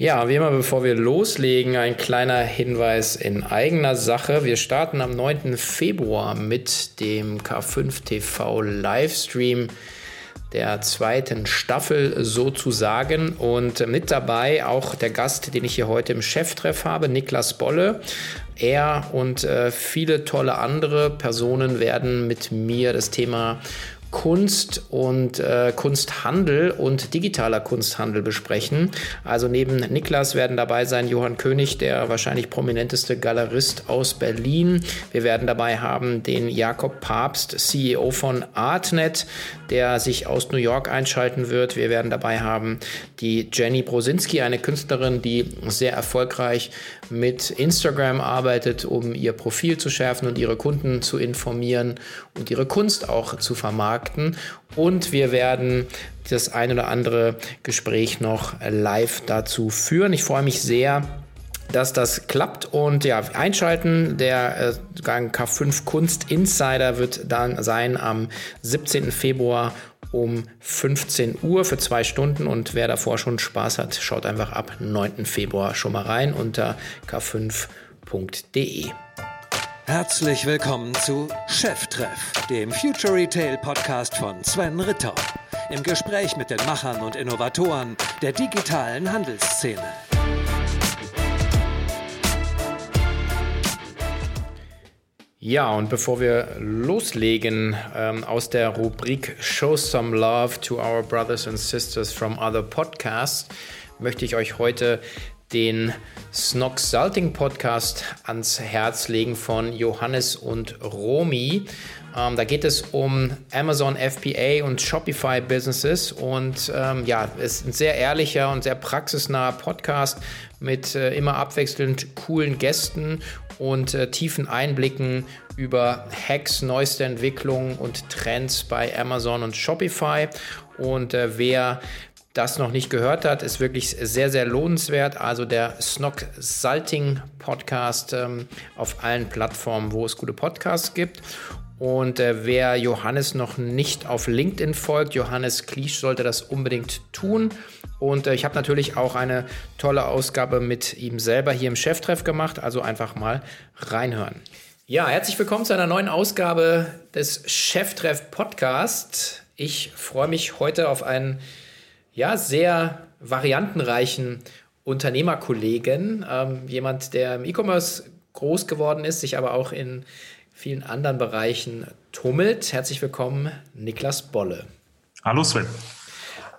Ja, wie immer, bevor wir loslegen, ein kleiner Hinweis in eigener Sache. Wir starten am 9. Februar mit dem K5 TV Livestream der zweiten Staffel sozusagen. Und mit dabei auch der Gast, den ich hier heute im Cheftreff habe, Niklas Bolle. Er und äh, viele tolle andere Personen werden mit mir das Thema Kunst und äh, Kunsthandel und digitaler Kunsthandel besprechen. Also neben Niklas werden dabei sein Johann König, der wahrscheinlich prominenteste Galerist aus Berlin. Wir werden dabei haben den Jakob Papst, CEO von Artnet, der sich aus New York einschalten wird. Wir werden dabei haben die Jenny Brosinski, eine Künstlerin, die sehr erfolgreich mit Instagram arbeitet, um ihr Profil zu schärfen und ihre Kunden zu informieren und ihre Kunst auch zu vermarkten. Und wir werden das ein oder andere Gespräch noch live dazu führen. Ich freue mich sehr, dass das klappt und ja, einschalten. Der äh, K5 Kunst Insider wird dann sein am 17. Februar um 15 Uhr für zwei Stunden und wer davor schon Spaß hat, schaut einfach ab 9. Februar schon mal rein unter k5.de. Herzlich willkommen zu Cheftreff, dem Future Retail Podcast von Sven Ritter. Im Gespräch mit den Machern und Innovatoren der digitalen Handelsszene. Ja, und bevor wir loslegen ähm, aus der Rubrik Show Some Love to Our Brothers and Sisters from Other Podcasts, möchte ich euch heute den Snox Salting Podcast ans Herz legen von Johannes und Romy. Ähm, da geht es um Amazon FBA und Shopify Businesses und ähm, ja, es ist ein sehr ehrlicher und sehr praxisnaher Podcast mit äh, immer abwechselnd coolen Gästen und äh, tiefen Einblicken über Hacks, neueste Entwicklungen und Trends bei Amazon und Shopify. Und äh, wer das noch nicht gehört hat, ist wirklich sehr, sehr lohnenswert. Also der Snock Salting Podcast ähm, auf allen Plattformen, wo es gute Podcasts gibt. Und äh, wer Johannes noch nicht auf LinkedIn folgt, Johannes Kliesch sollte das unbedingt tun. Und äh, ich habe natürlich auch eine tolle Ausgabe mit ihm selber hier im Cheftreff gemacht. Also einfach mal reinhören. Ja, herzlich willkommen zu einer neuen Ausgabe des Cheftreff Podcast. Ich freue mich heute auf einen ja, sehr variantenreichen Unternehmerkollegen, ähm, jemand, der im E-Commerce groß geworden ist, sich aber auch in vielen anderen Bereichen tummelt. Herzlich willkommen, Niklas Bolle. Hallo Sven.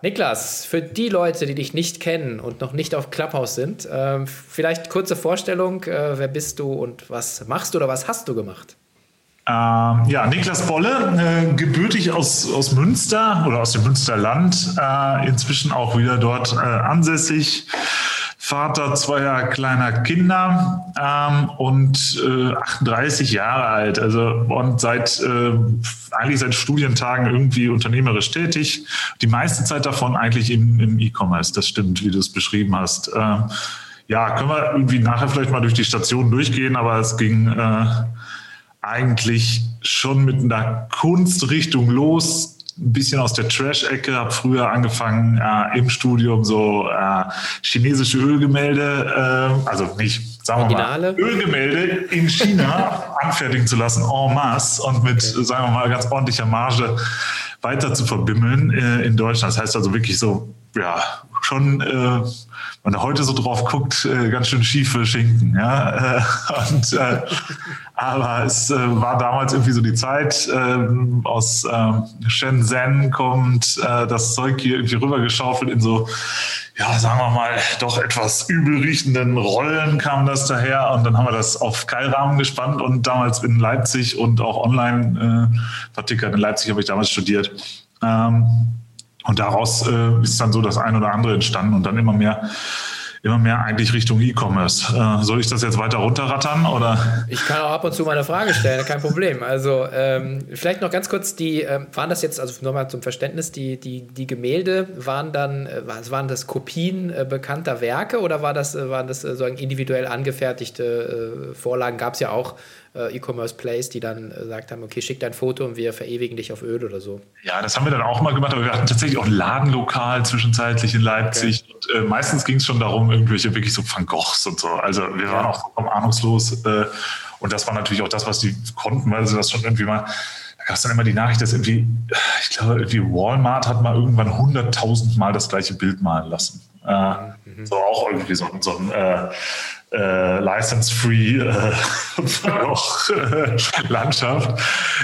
Niklas, für die Leute, die dich nicht kennen und noch nicht auf Clubhouse sind, äh, vielleicht kurze Vorstellung, äh, wer bist du und was machst du oder was hast du gemacht? Ähm, ja, Niklas Bolle, äh, gebürtig aus, aus Münster oder aus dem Münsterland, äh, inzwischen auch wieder dort äh, ansässig. Vater zweier kleiner Kinder ähm, und äh, 38 Jahre alt. Also und seit äh, eigentlich seit Studientagen irgendwie unternehmerisch tätig. Die meiste Zeit davon eigentlich im, im E-Commerce. Das stimmt, wie du es beschrieben hast. Ähm, ja, können wir irgendwie nachher vielleicht mal durch die Station durchgehen, aber es ging äh, eigentlich schon mit einer Kunstrichtung los, ein bisschen aus der Trash-Ecke, habe früher angefangen äh, im Studium so äh, chinesische Ölgemälde, äh, also nicht, sagen Originale? wir mal, Ölgemälde in China anfertigen zu lassen, en masse und mit, okay. sagen wir mal, ganz ordentlicher Marge weiter zu verbimmeln äh, in Deutschland. Das heißt also wirklich so, ja, schon, äh, wenn er heute so drauf guckt, äh, ganz schön schiefe Schinken. Ja? Äh, und, äh, aber es äh, war damals irgendwie so die Zeit, äh, aus äh, Shenzhen kommt äh, das Zeug hier irgendwie rübergeschaufelt in so, ja, sagen wir mal, doch etwas übel riechenden Rollen kam das daher und dann haben wir das auf Keilrahmen gespannt und damals in Leipzig und auch online äh, vertickert. In Leipzig habe ich damals studiert. Ähm, und daraus äh, ist dann so das ein oder andere entstanden und dann immer mehr immer mehr eigentlich Richtung E-Commerce. Äh, soll ich das jetzt weiter runterrattern oder? Ich kann auch ab und zu mal eine Frage stellen, kein Problem. Also ähm, vielleicht noch ganz kurz, die äh, waren das jetzt, also nochmal zum Verständnis, die, die, die Gemälde waren dann, äh, waren das Kopien äh, bekannter Werke oder war das, äh, waren das äh, so individuell angefertigte Vorlagen? Gab es ja auch äh, E-Commerce-Plays, die dann äh, gesagt haben, okay, schick dein Foto und wir verewigen dich auf Öl oder so. Ja, das haben wir dann auch mal gemacht, aber wir hatten tatsächlich auch ein Ladenlokal zwischenzeitlich in Leipzig. Okay. Und, äh, meistens ging es schon darum, irgendwelche wirklich so Van Goghs und so. Also wir waren auch vollkommen ahnungslos. Äh, und das war natürlich auch das, was die konnten, weil sie das schon irgendwie mal da gab es dann immer die Nachricht, dass irgendwie, ich glaube, irgendwie Walmart hat mal irgendwann 100.000 Mal das gleiche Bild malen lassen. Äh, mhm. So auch irgendwie so, so ein äh, äh, license-free äh, äh, Landschaft.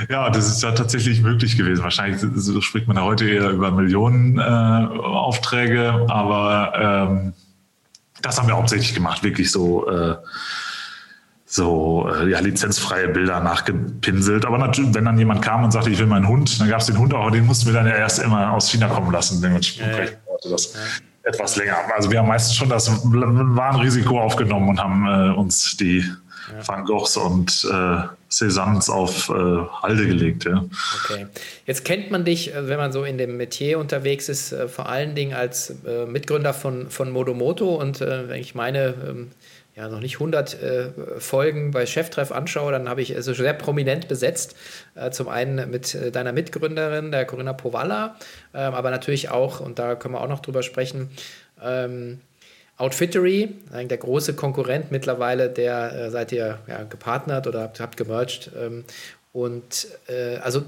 Ja, das ist ja tatsächlich möglich gewesen. Wahrscheinlich so spricht man ja heute eher über Millionen äh, Aufträge, aber ähm, das haben wir hauptsächlich gemacht, wirklich so äh, so äh, ja, lizenzfreie Bilder nachgepinselt. Aber natürlich, wenn dann jemand kam und sagte, ich will meinen Hund, dann gab es den Hund auch, aber den mussten wir dann ja erst immer aus China kommen lassen. Dementsprechend ja. das. Etwas länger. Also wir haben meistens schon das Warnrisiko aufgenommen und haben äh, uns die ja. Van Goghs und äh, Cézannes auf äh, Halde gelegt. Ja. Okay. Jetzt kennt man dich, äh, wenn man so in dem Metier unterwegs ist, äh, vor allen Dingen als äh, Mitgründer von, von Modomoto und wenn ich meine ähm, ja, noch nicht 100 äh, Folgen bei Cheftreff anschaue, dann habe ich also sehr prominent besetzt. Äh, zum einen mit äh, deiner Mitgründerin, der Corinna Powalla, ähm, aber natürlich auch, und da können wir auch noch drüber sprechen, ähm, Outfittery, der große Konkurrent mittlerweile, der äh, seid ihr ja, gepartnert oder habt, habt gemerged. Ähm, und äh, also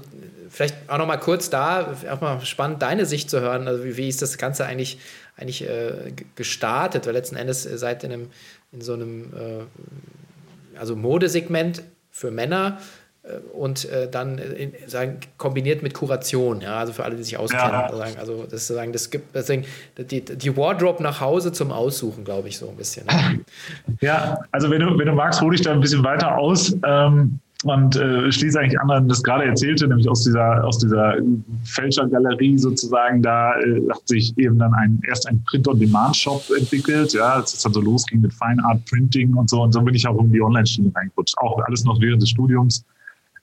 vielleicht auch noch mal kurz da, auch mal spannend, deine Sicht zu hören. Also wie, wie ist das Ganze eigentlich, eigentlich äh, gestartet? Weil letzten Endes seid ihr in einem in so einem äh, also Modesegment für Männer äh, und äh, dann in, sagen, kombiniert mit Kuration, ja, also für alle, die sich auskennen. Ja. Sagen, also das sagen, das gibt deswegen die, die Wardrobe nach Hause zum Aussuchen, glaube ich, so ein bisschen. Ne? Ja, also wenn du, wenn du magst, hole ich da ein bisschen weiter aus. Ähm, und äh, schließe eigentlich an, das gerade erzählte, nämlich aus dieser, aus dieser Fälschergalerie sozusagen, da äh, hat sich eben dann ein, erst ein Print-on-Demand-Shop entwickelt, ja, als es dann so losging mit Fine Art Printing und so und so bin ich auch in die Online-Schiene reingerutscht, auch alles noch während des Studiums.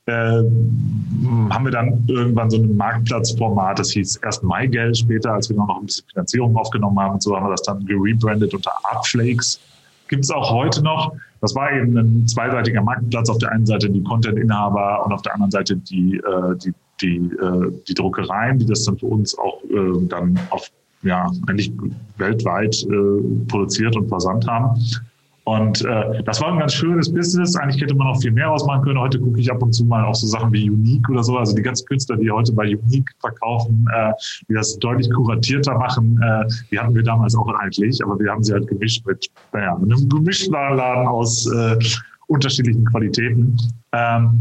Äh, haben wir dann irgendwann so ein Marktplatzformat, das hieß erst MyGeld, später, als wir noch ein bisschen Finanzierung aufgenommen haben und so, haben wir das dann gerebrandet unter Artflakes. Gibt es auch heute noch. Das war eben ein zweiseitiger Marktplatz. Auf der einen Seite die Content-Inhaber und auf der anderen Seite die, äh, die, die, äh, die Druckereien, die das dann für uns auch äh, dann auf ja, eigentlich weltweit äh, produziert und versandt haben. Und äh, das war ein ganz schönes Business. Eigentlich hätte man noch viel mehr ausmachen können. Heute gucke ich ab und zu mal auf so Sachen wie Unique oder so. Also die ganzen Künstler, die heute bei Unique verkaufen, äh, die das deutlich kuratierter machen, äh, die hatten wir damals auch eigentlich, aber wir haben sie halt gemischt mit naja, einem Gemischtladen aus äh, unterschiedlichen Qualitäten. Ähm,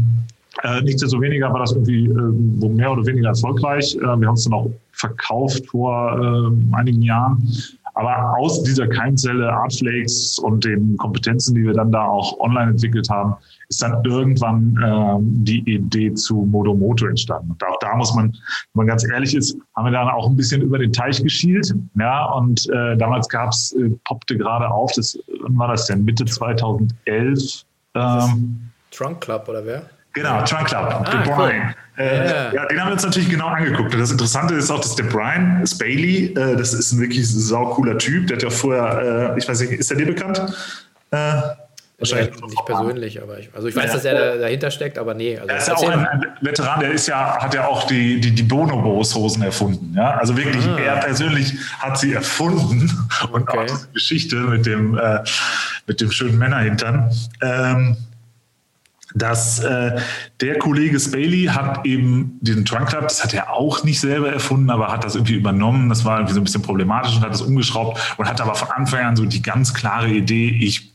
äh, nichtsdestoweniger war das irgendwie äh, mehr oder weniger erfolgreich. Äh, wir haben es dann auch verkauft vor äh, einigen Jahren. Aber aus dieser Keimzelle Artflakes und den Kompetenzen, die wir dann da auch online entwickelt haben, ist dann irgendwann äh, die Idee zu Modomoto entstanden. Und auch da muss man, wenn man ganz ehrlich ist, haben wir dann auch ein bisschen über den Teich geschielt. Ja, und äh, damals gab's, äh, poppte gerade auf, das wann war das denn? Mitte 2011. Ähm, Trunk Club oder wer? Genau, Trunk Club, ah, The Brian. Cool. Äh, ja, den haben wir uns natürlich genau angeguckt. Und das Interessante ist auch, dass der Brian Spaley, äh, das ist ein wirklich sau cooler Typ. Der hat ja vorher, äh, ich weiß nicht, ist der dir bekannt? Äh, Wahrscheinlich nicht, nicht persönlich, aber ich, also ich weiß, ja. dass er da, dahinter steckt, aber nee. Also er ist ja auch ein, ein, Veteran, der ist ja, hat ja auch die, die, die Bonobos-Hosen erfunden. Ja? Also wirklich, ah. er persönlich hat sie erfunden und okay. auch diese Geschichte mit dem, äh, mit dem schönen Männerhintern. Ähm, dass äh, der Kollege Spaley hat eben diesen Trunk Club, das hat er auch nicht selber erfunden, aber hat das irgendwie übernommen. Das war irgendwie so ein bisschen problematisch und hat das umgeschraubt und hat aber von Anfang an so die ganz klare Idee, ich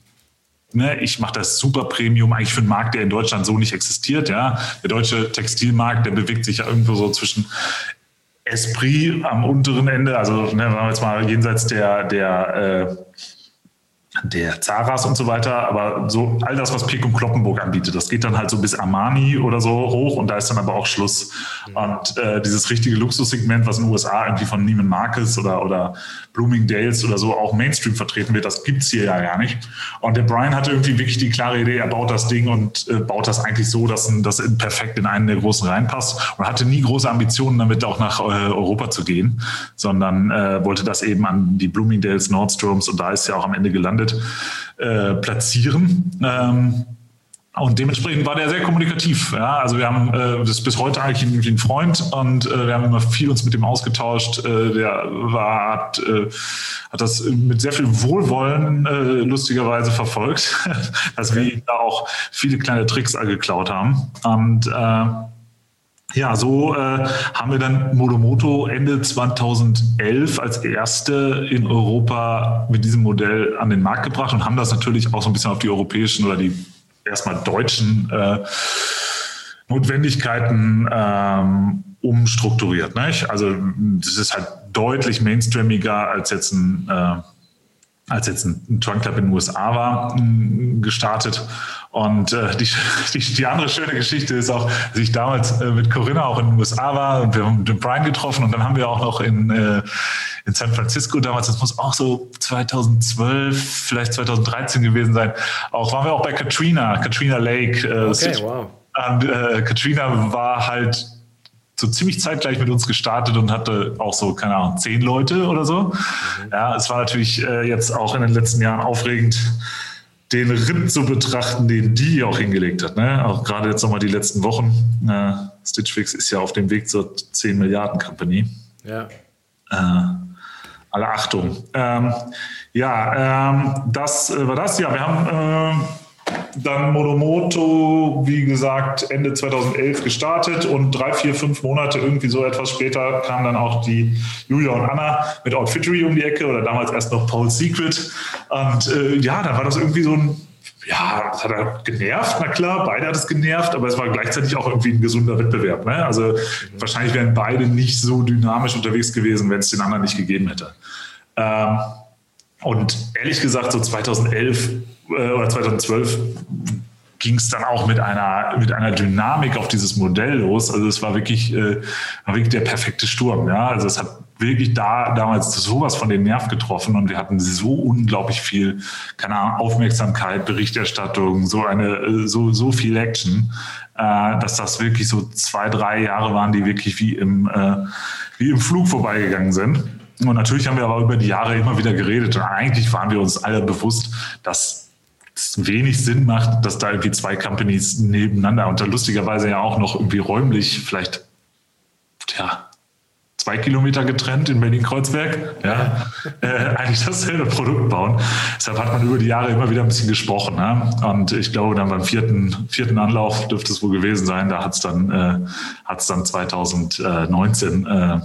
Ne, ich mache das super Premium eigentlich für einen Markt, der in Deutschland so nicht existiert. Ja, der deutsche Textilmarkt, der bewegt sich ja irgendwo so zwischen Esprit am unteren Ende, also ne, jetzt mal jenseits der der äh, der Zaras und so weiter, aber so all das, was und Kloppenburg anbietet, das geht dann halt so bis Armani oder so hoch und da ist dann aber auch Schluss. Mhm. Und äh, dieses richtige Luxussegment, was in den USA irgendwie von Neiman Marcus oder, oder Bloomingdale's oder so auch Mainstream vertreten wird, das gibt's hier ja gar nicht. Und der Brian hatte irgendwie wirklich die klare Idee, er baut das Ding und äh, baut das eigentlich so, dass das perfekt in einen der großen reinpasst und hatte nie große Ambitionen damit auch nach äh, Europa zu gehen, sondern äh, wollte das eben an die Bloomingdale's, Nordstroms und da ist ja auch am Ende gelandet, äh, platzieren. Ähm, und dementsprechend war der sehr kommunikativ. Ja? Also wir haben äh, das ist bis heute eigentlich ein, ein Freund und äh, wir haben immer viel uns mit ihm ausgetauscht. Äh, der war, hat, äh, hat das mit sehr viel Wohlwollen äh, lustigerweise verfolgt, dass wir ihm da auch viele kleine Tricks geklaut haben. Und äh, ja, so äh, haben wir dann Modomoto Ende 2011 als erste in Europa mit diesem Modell an den Markt gebracht und haben das natürlich auch so ein bisschen auf die europäischen oder die erstmal deutschen äh, Notwendigkeiten ähm, umstrukturiert. Nicht? Also das ist halt deutlich mainstreamiger als jetzt ein, äh, als jetzt ein Trunk Club in den USA war, gestartet. Und äh, die, die, die, andere schöne Geschichte ist auch, dass ich damals äh, mit Corinna auch in den USA war und wir haben den Brian getroffen und dann haben wir auch noch in, äh, in San Francisco damals, das muss auch so 2012, vielleicht 2013 gewesen sein, auch waren wir auch bei Katrina, Katrina Lake. Äh, okay, wow. Und äh, Katrina war halt so ziemlich zeitgleich mit uns gestartet und hatte auch so, keine Ahnung, zehn Leute oder so. Mhm. Ja, es war natürlich äh, jetzt auch in den letzten Jahren aufregend, den Ritt zu betrachten, den die auch hingelegt hat. Ne? Auch gerade jetzt nochmal die letzten Wochen. Äh, Stitch Fix ist ja auf dem Weg zur 10 Milliarden Company. Ja. Äh, alle Achtung. Ähm, ja, ähm, das äh, war das. Ja, wir haben äh, dann Monomoto, wie gesagt, Ende 2011 gestartet und drei, vier, fünf Monate irgendwie so etwas später kam dann auch die Julia und Anna mit Outfittery um die Ecke oder damals erst noch Paul Secret. Und äh, ja, dann war das irgendwie so ein ja, das hat er genervt, na klar, beide hat es genervt, aber es war gleichzeitig auch irgendwie ein gesunder Wettbewerb. Ne? Also wahrscheinlich wären beide nicht so dynamisch unterwegs gewesen, wenn es den anderen nicht gegeben hätte. Ähm, und ehrlich gesagt, so 2011 äh, oder 2012 ging es dann auch mit einer, mit einer Dynamik auf dieses Modell los. Also es war wirklich, äh, war wirklich der perfekte Sturm. Ja? Also es hat wirklich da damals sowas von den Nerv getroffen und wir hatten so unglaublich viel, keine Ahnung, Aufmerksamkeit, Berichterstattung, so eine, äh, so, so viel Action, äh, dass das wirklich so zwei, drei Jahre waren, die wirklich wie im, äh, wie im Flug vorbeigegangen sind. Und natürlich haben wir aber über die Jahre immer wieder geredet und eigentlich waren wir uns alle bewusst, dass wenig Sinn macht, dass da irgendwie zwei Companies nebeneinander und da lustigerweise ja auch noch irgendwie räumlich vielleicht ja, zwei Kilometer getrennt in Berlin-Kreuzberg, ja, äh, eigentlich dasselbe Produkt bauen. Deshalb hat man über die Jahre immer wieder ein bisschen gesprochen. Ne? Und ich glaube, dann beim vierten, vierten Anlauf dürfte es wohl gewesen sein, da hat es dann, äh, dann 2019 äh,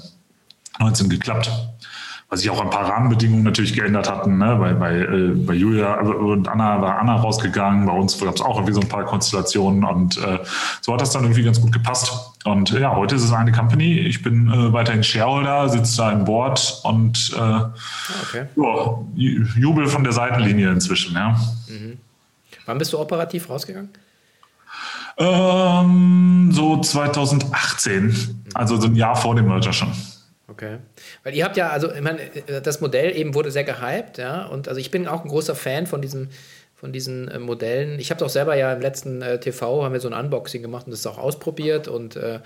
19 geklappt was sich auch ein paar Rahmenbedingungen natürlich geändert hatten. Ne? Bei, bei, äh, bei Julia und Anna war Anna rausgegangen, bei uns gab es auch irgendwie so ein paar Konstellationen und äh, so hat das dann irgendwie ganz gut gepasst. Und ja, heute ist es eine Company. Ich bin äh, weiterhin Shareholder, sitze da im Board und äh, okay. ja, Jubel von der Seitenlinie inzwischen. Ja. Mhm. Wann bist du operativ rausgegangen? Ähm, so 2018, also so ein Jahr vor dem Merger schon. Okay. Weil ihr habt ja, also ich meine, das Modell eben wurde sehr gehypt, ja. Und also ich bin auch ein großer Fan von diesem, von diesen äh, Modellen. Ich habe es auch selber ja im letzten äh, TV haben wir so ein Unboxing gemacht und das auch ausprobiert und äh,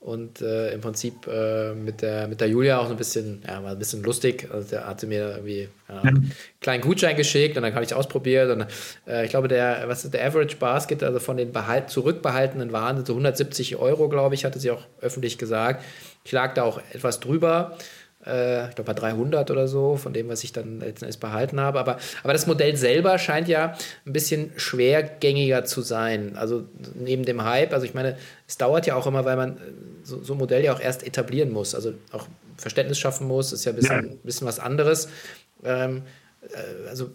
und äh, im Prinzip äh, mit, der, mit der Julia auch so ein bisschen, ja, war ein bisschen lustig. Also der hatte mir irgendwie ja, einen kleinen Gutschein geschickt und dann habe ich es ausprobiert. Und äh, ich glaube, der, was ist der Average Basket, also von den behalt, zurückbehaltenen Waren, so 170 Euro, glaube ich, hatte sie auch öffentlich gesagt. Ich lag da auch etwas drüber äh, ich glaube bei 300 oder so, von dem, was ich dann letzten behalten habe. Aber, aber das Modell selber scheint ja ein bisschen schwergängiger zu sein. Also neben dem Hype, also ich meine, es dauert ja auch immer, weil man so, so ein Modell ja auch erst etablieren muss, also auch Verständnis schaffen muss, ist ja ein bisschen, ja. bisschen was anderes. Ähm, äh, also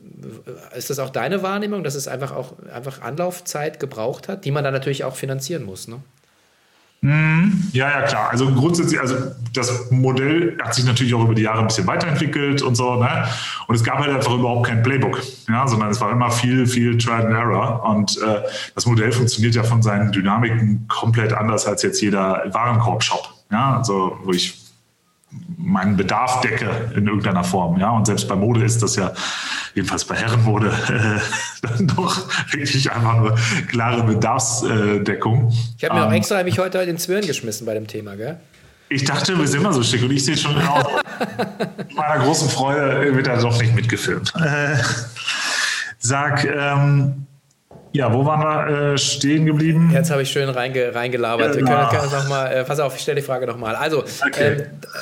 ist das auch deine Wahrnehmung, dass es einfach auch einfach Anlaufzeit gebraucht hat, die man dann natürlich auch finanzieren muss, ne? Mhm. Ja, ja, klar. Also grundsätzlich, also das Modell hat sich natürlich auch über die Jahre ein bisschen weiterentwickelt und so, ne? Und es gab halt einfach überhaupt kein Playbook, ja, sondern es war immer viel, viel Trial and Error. Und äh, das Modell funktioniert ja von seinen Dynamiken komplett anders als jetzt jeder Warenkorb-Shop. Ja, also wo ich meinen Bedarf decke in irgendeiner Form. Ja, und selbst bei Mode ist das ja, jedenfalls bei Herrenmode, äh, dann doch wirklich einfach nur klare Bedarfsdeckung. Ich habe mir ähm, auch extra mich heute den Zwirn geschmissen bei dem Thema, gell? Ich dachte, wir sind immer so schick und ich sehe schon aus. meiner großen Freude wird er doch nicht mitgefilmt. Äh, sag, ähm, Ja, wo waren wir äh, stehen geblieben? Jetzt habe ich schön reinge, reingelabert. Genau. Können, können noch mal, äh, pass auf, ich stelle die Frage nochmal. Also, okay. ähm,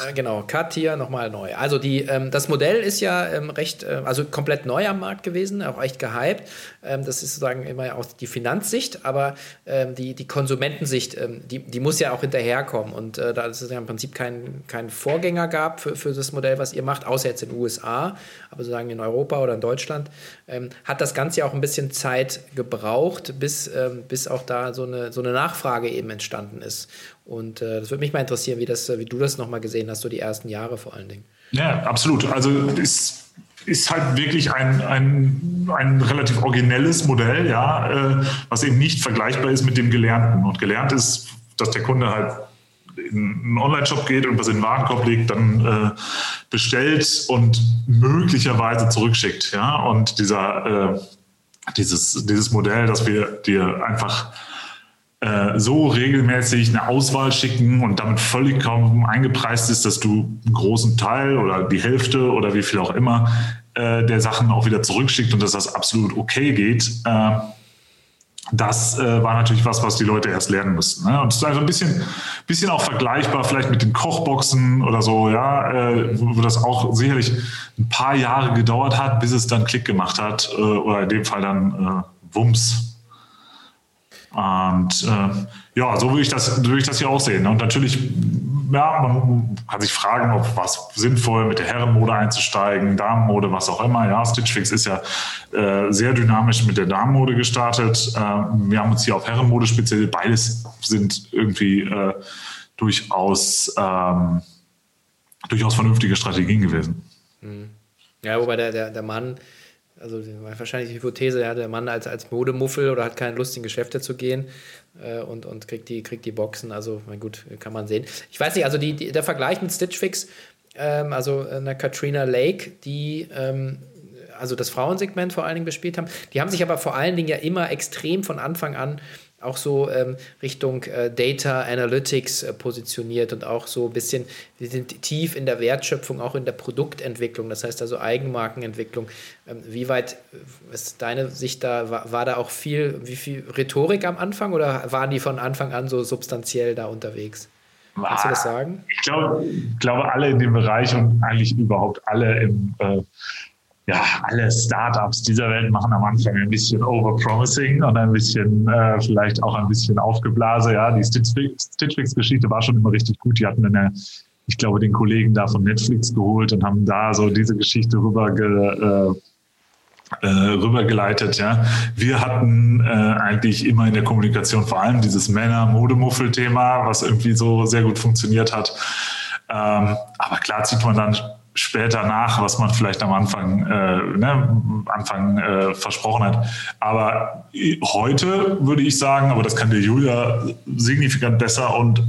äh, genau, Cut hier nochmal neu. Also, die, ähm, das Modell ist ja ähm, recht, äh, also komplett neu am Markt gewesen, auch echt gehypt. Ähm, das ist sozusagen immer auch die Finanzsicht, aber ähm, die, die Konsumentensicht, ähm, die, die muss ja auch hinterherkommen. Und äh, da es ja im Prinzip keinen kein Vorgänger gab für, für das Modell, was ihr macht, außer jetzt in den USA, aber sozusagen in Europa oder in Deutschland, hat das Ganze ja auch ein bisschen Zeit gebraucht gebraucht, bis, ähm, bis auch da so eine, so eine Nachfrage eben entstanden ist. Und äh, das würde mich mal interessieren, wie, das, wie du das nochmal gesehen hast, so die ersten Jahre vor allen Dingen. Ja, absolut. Also ist, ist halt wirklich ein, ein, ein relativ originelles Modell, ja, äh, was eben nicht vergleichbar ist mit dem Gelernten. Und gelernt ist, dass der Kunde halt in einen Online-Shop geht und was in den Warenkorb legt, dann äh, bestellt und möglicherweise zurückschickt. Ja? Und dieser äh, dieses, dieses Modell, dass wir dir einfach äh, so regelmäßig eine Auswahl schicken und damit völlig kaum eingepreist ist, dass du einen großen Teil oder die Hälfte oder wie viel auch immer äh, der Sachen auch wieder zurückschickt und dass das absolut okay geht. Das äh, war natürlich was, was die Leute erst lernen mussten. Ne? Und es ist also ein bisschen, bisschen auch vergleichbar vielleicht mit den Kochboxen oder so, ja, äh, wo, wo, das auch sicherlich ein paar Jahre gedauert hat, bis es dann Klick gemacht hat äh, oder in dem Fall dann äh, Wumms. Und äh, ja, so würde ich das, ich das hier auch sehen. Und natürlich ja, man kann sich fragen, ob was sinnvoll mit der Herrenmode einzusteigen, Damenmode, was auch immer. Ja, Stitch Fix ist ja äh, sehr dynamisch mit der Damenmode gestartet. Äh, wir haben uns hier auf Herrenmode speziell. Beides sind irgendwie äh, durchaus, ähm, durchaus vernünftige Strategien gewesen. Mhm. Ja, wobei der, der, der Mann also wahrscheinlich die Hypothese, ja, der Mann als, als Modemuffel oder hat keine Lust in Geschäfte zu gehen äh, und, und kriegt, die, kriegt die Boxen. Also, mein gut, kann man sehen. Ich weiß nicht, also die, die der Vergleich mit Stitch Fix, ähm, also eine Katrina Lake, die ähm, also das Frauensegment vor allen Dingen bespielt haben, die haben sich aber vor allen Dingen ja immer extrem von Anfang an auch so ähm, Richtung äh, Data Analytics äh, positioniert und auch so ein bisschen, wir sind tief in der Wertschöpfung, auch in der Produktentwicklung, das heißt also Eigenmarkenentwicklung. Ähm, wie weit äh, ist deine Sicht da, war, war, da auch viel, wie viel Rhetorik am Anfang oder waren die von Anfang an so substanziell da unterwegs? Kannst du das sagen? Ich glaube, glaube alle in dem Bereich und eigentlich überhaupt alle im äh, ja, alle Startups dieser Welt machen am Anfang ein bisschen Overpromising und ein bisschen, äh, vielleicht auch ein bisschen Aufgeblase. Ja, die Stitchfix-Geschichte war schon immer richtig gut. Die hatten eine, ich glaube, den Kollegen da von Netflix geholt und haben da so diese Geschichte rüber ge, äh, äh, rübergeleitet. Ja. Wir hatten äh, eigentlich immer in der Kommunikation vor allem dieses Männer-Modemuffel-Thema, was irgendwie so sehr gut funktioniert hat. Ähm, aber klar zieht man dann später nach, was man vielleicht am Anfang, äh, ne, Anfang äh, versprochen hat. Aber heute würde ich sagen, aber das kann dir Julia signifikant besser und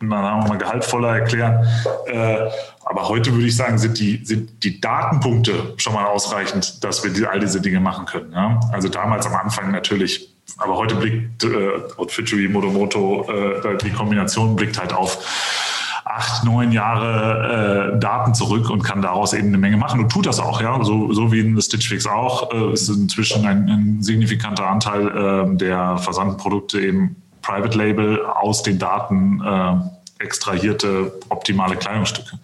dann haben wir mal gehaltvoller erklären. Äh, aber heute würde ich sagen, sind die, sind die Datenpunkte schon mal ausreichend, dass wir die, all diese Dinge machen können. Ja? Also damals am Anfang natürlich, aber heute blickt äh, Outfittery, Modomoto, äh, die Kombination blickt halt auf acht, neun Jahre äh, Daten zurück und kann daraus eben eine Menge machen. Und tut das auch, ja, so, so wie in Stitch Fix auch, äh, ist inzwischen ein, ein signifikanter Anteil äh, der versandten Produkte eben Private Label aus den Daten äh, extrahierte optimale Kleidungsstücke.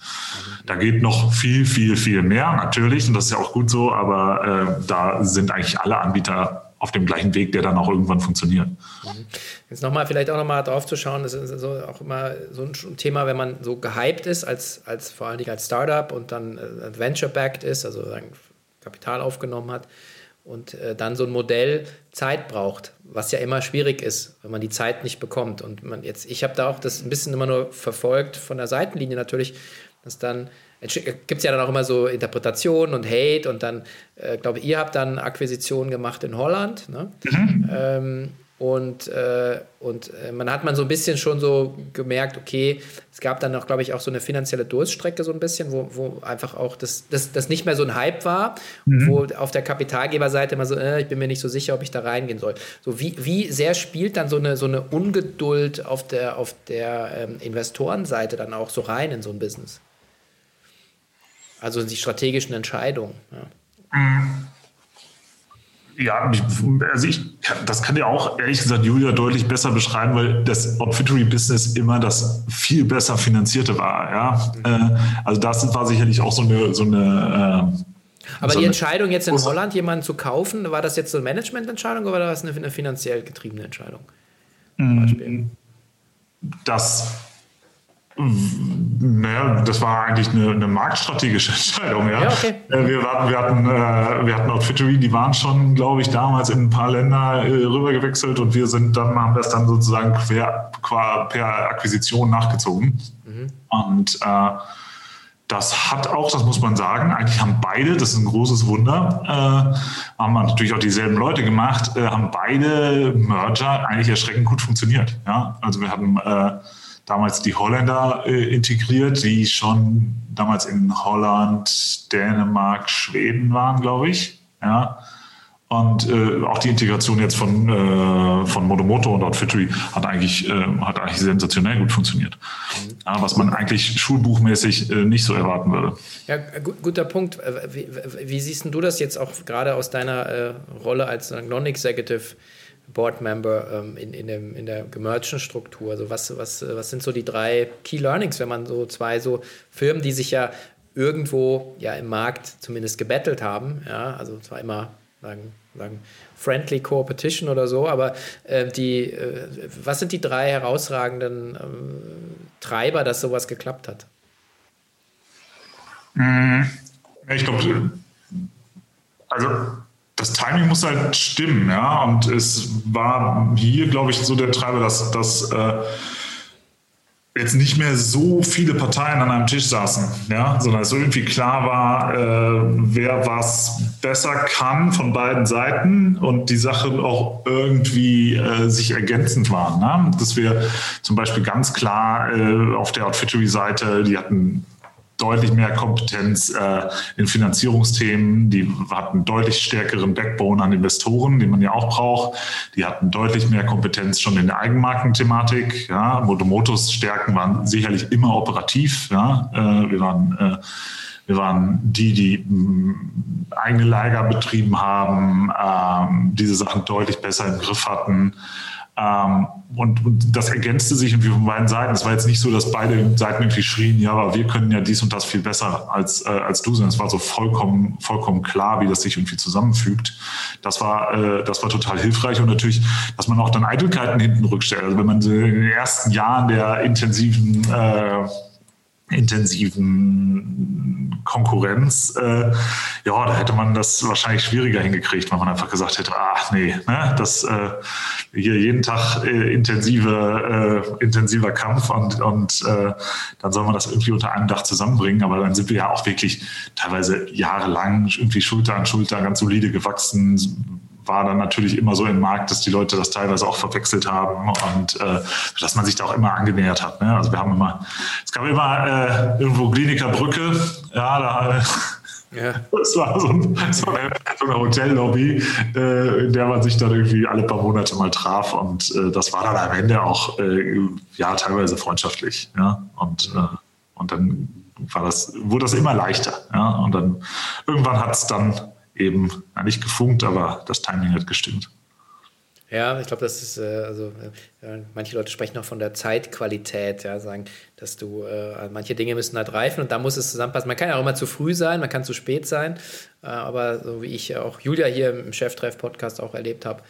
Da geht noch viel, viel, viel mehr natürlich. Und das ist ja auch gut so, aber äh, da sind eigentlich alle Anbieter auf dem gleichen Weg, der dann auch irgendwann funktioniert. Mhm. Jetzt nochmal, vielleicht auch nochmal drauf zu schauen, das ist so auch immer so ein Thema, wenn man so gehypt ist, als, als vor allen Dingen als Startup und dann äh, Venture-backed ist, also Kapital aufgenommen hat und äh, dann so ein Modell Zeit braucht, was ja immer schwierig ist, wenn man die Zeit nicht bekommt. Und man jetzt, ich habe da auch das ein bisschen immer nur verfolgt von der Seitenlinie natürlich, dass dann gibt es ja dann auch immer so Interpretationen und Hate und dann, äh, glaube ihr habt dann Akquisitionen gemacht in Holland. Ne? Mhm. Ähm, und, äh, und äh, man hat man so ein bisschen schon so gemerkt, okay, es gab dann auch, glaube ich, auch so eine finanzielle Durststrecke so ein bisschen, wo, wo einfach auch das, das, das nicht mehr so ein Hype war, mhm. wo auf der Kapitalgeberseite immer so, äh, ich bin mir nicht so sicher, ob ich da reingehen soll. So wie, wie sehr spielt dann so eine, so eine Ungeduld auf der, auf der ähm, Investorenseite dann auch so rein in so ein Business? Also die strategischen Entscheidungen. Ja. ja, also ich, das kann ja auch ehrlich gesagt Julia deutlich besser beschreiben, weil das Outfittery-Business immer das viel besser finanzierte war. Ja, mhm. also das war sicherlich auch so eine, so eine äh, aber so die Entscheidung jetzt in Holland jemanden zu kaufen, war das jetzt so eine Managemententscheidung oder war das eine, eine finanziell getriebene Entscheidung? Mhm. Das naja, das war eigentlich eine, eine marktstrategische Entscheidung. Ja. ja okay. Äh, wir, hatten, wir, hatten, äh, wir hatten Outfittery, die waren schon, glaube ich, damals in ein paar Länder äh, rüber gewechselt und wir sind dann, haben das dann sozusagen quer, per Akquisition nachgezogen. Mhm. Und äh, das hat auch, das muss man sagen, eigentlich haben beide, das ist ein großes Wunder, äh, haben natürlich auch dieselben Leute gemacht, äh, haben beide Merger eigentlich erschreckend gut funktioniert. Ja? Also wir hatten äh, damals die Holländer äh, integriert, die schon damals in Holland, Dänemark, Schweden waren, glaube ich. Ja. Und äh, auch die Integration jetzt von, äh, von Modomoto und Outfittery hat eigentlich, äh, hat eigentlich sensationell gut funktioniert. Ja, was man eigentlich schulbuchmäßig äh, nicht so erwarten würde. Ja, guter Punkt. Äh, wie, wie, siehst du das jetzt auch gerade aus deiner äh, Rolle als Non-Executive Board Member ähm, in, in, dem, in der gemergten Struktur? Also was, was, was sind so die drei Key Learnings, wenn man so zwei so Firmen, die sich ja irgendwo ja im Markt zumindest gebettelt haben, ja, also zwar immer sagen, sagen friendly Competition oder so, aber äh, die, äh, was sind die drei herausragenden äh, Treiber, dass sowas geklappt hat? Hm, ich glaube, also das Timing muss halt stimmen, ja. Und es war hier, glaube ich, so der Treiber, dass, dass äh, jetzt nicht mehr so viele Parteien an einem Tisch saßen, ja, sondern es irgendwie klar war, äh, wer was besser kann von beiden Seiten und die Sachen auch irgendwie äh, sich ergänzend waren. Ne? Dass wir zum Beispiel ganz klar äh, auf der Outfittery-Seite, die hatten deutlich mehr Kompetenz äh, in Finanzierungsthemen. Die hatten deutlich stärkeren Backbone an Investoren, den man ja auch braucht. Die hatten deutlich mehr Kompetenz schon in der Eigenmarkenthematik. Ja. Motomotos Stärken waren sicherlich immer operativ. Ja. Äh, wir waren äh, wir waren die, die mh, eigene Lager betrieben haben, ähm, diese Sachen deutlich besser im Griff hatten. Ähm, und, und, das ergänzte sich irgendwie von beiden Seiten. Es war jetzt nicht so, dass beide Seiten irgendwie schrien, ja, aber wir können ja dies und das viel besser als, äh, als du, sondern es war so vollkommen, vollkommen klar, wie das sich irgendwie zusammenfügt. Das war, äh, das war total hilfreich und natürlich, dass man auch dann Eitelkeiten hinten rückstellt. Also wenn man in den ersten Jahren der intensiven äh, intensiven Konkurrenz, äh, ja, da hätte man das wahrscheinlich schwieriger hingekriegt, wenn man einfach gesagt hätte, ach nee, ne, das äh, hier jeden Tag äh, intensive, äh, intensiver Kampf und, und äh, dann soll man das irgendwie unter einem Dach zusammenbringen. Aber dann sind wir ja auch wirklich teilweise jahrelang irgendwie Schulter an Schulter ganz solide gewachsen, war dann natürlich immer so im Markt, dass die Leute das teilweise auch verwechselt haben und äh, dass man sich da auch immer angenähert hat. Ne? Also wir haben immer, es gab immer äh, irgendwo Kliniker Brücke, ja, da ja. Das war so, ein, eine, so eine Hotellobby, äh, in der man sich dann irgendwie alle paar Monate mal traf und äh, das war dann am Ende auch äh, ja teilweise freundschaftlich. Ja? Und, äh, und dann war das, wurde das immer leichter. Ja? Und dann irgendwann hat es dann eben nicht gefunkt, aber das Timing hat gestimmt. Ja, ich glaube, das ist, äh, also äh, manche Leute sprechen noch von der Zeitqualität, ja, sagen, dass du, äh, manche Dinge müssen halt reifen und da muss es zusammenpassen. Man kann ja auch immer zu früh sein, man kann zu spät sein, äh, aber so wie ich auch Julia hier im Cheftreff-Podcast auch erlebt habe,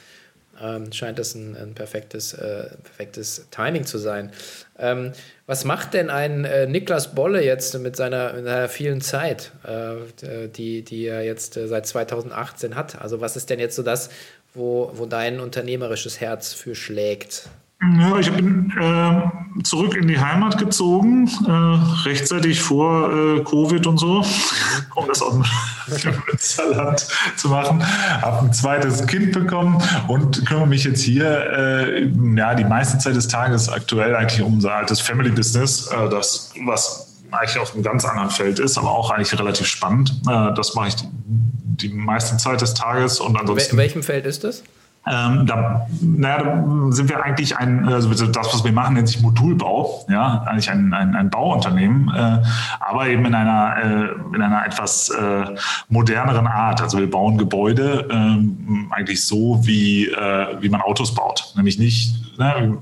ähm, scheint das ein, ein perfektes, äh, perfektes Timing zu sein. Ähm, was macht denn ein äh, Niklas Bolle jetzt mit seiner, mit seiner vielen Zeit, äh, die, die er jetzt äh, seit 2018 hat? Also was ist denn jetzt so das, wo, wo dein unternehmerisches Herz für schlägt? Ja, ich bin äh, zurück in die Heimat gezogen, äh, rechtzeitig vor äh, Covid und so, um das aus Münsterland zu machen. Habe ein zweites Kind bekommen und kümmere mich jetzt hier äh, ja, die meiste Zeit des Tages aktuell eigentlich um unser altes Family Business, äh, das was eigentlich auf einem ganz anderen Feld ist, aber auch eigentlich relativ spannend. Äh, das mache ich die, die meiste Zeit des Tages und ansonsten. In welchem Feld ist das? Ähm, da, naja, da sind wir eigentlich ein, also das, was wir machen, nennt sich Modulbau, ja, eigentlich ein, ein, ein Bauunternehmen, äh, aber eben in einer, äh, in einer etwas äh, moderneren Art. Also wir bauen Gebäude ähm, eigentlich so, wie, äh, wie man Autos baut. Nämlich nicht, ne,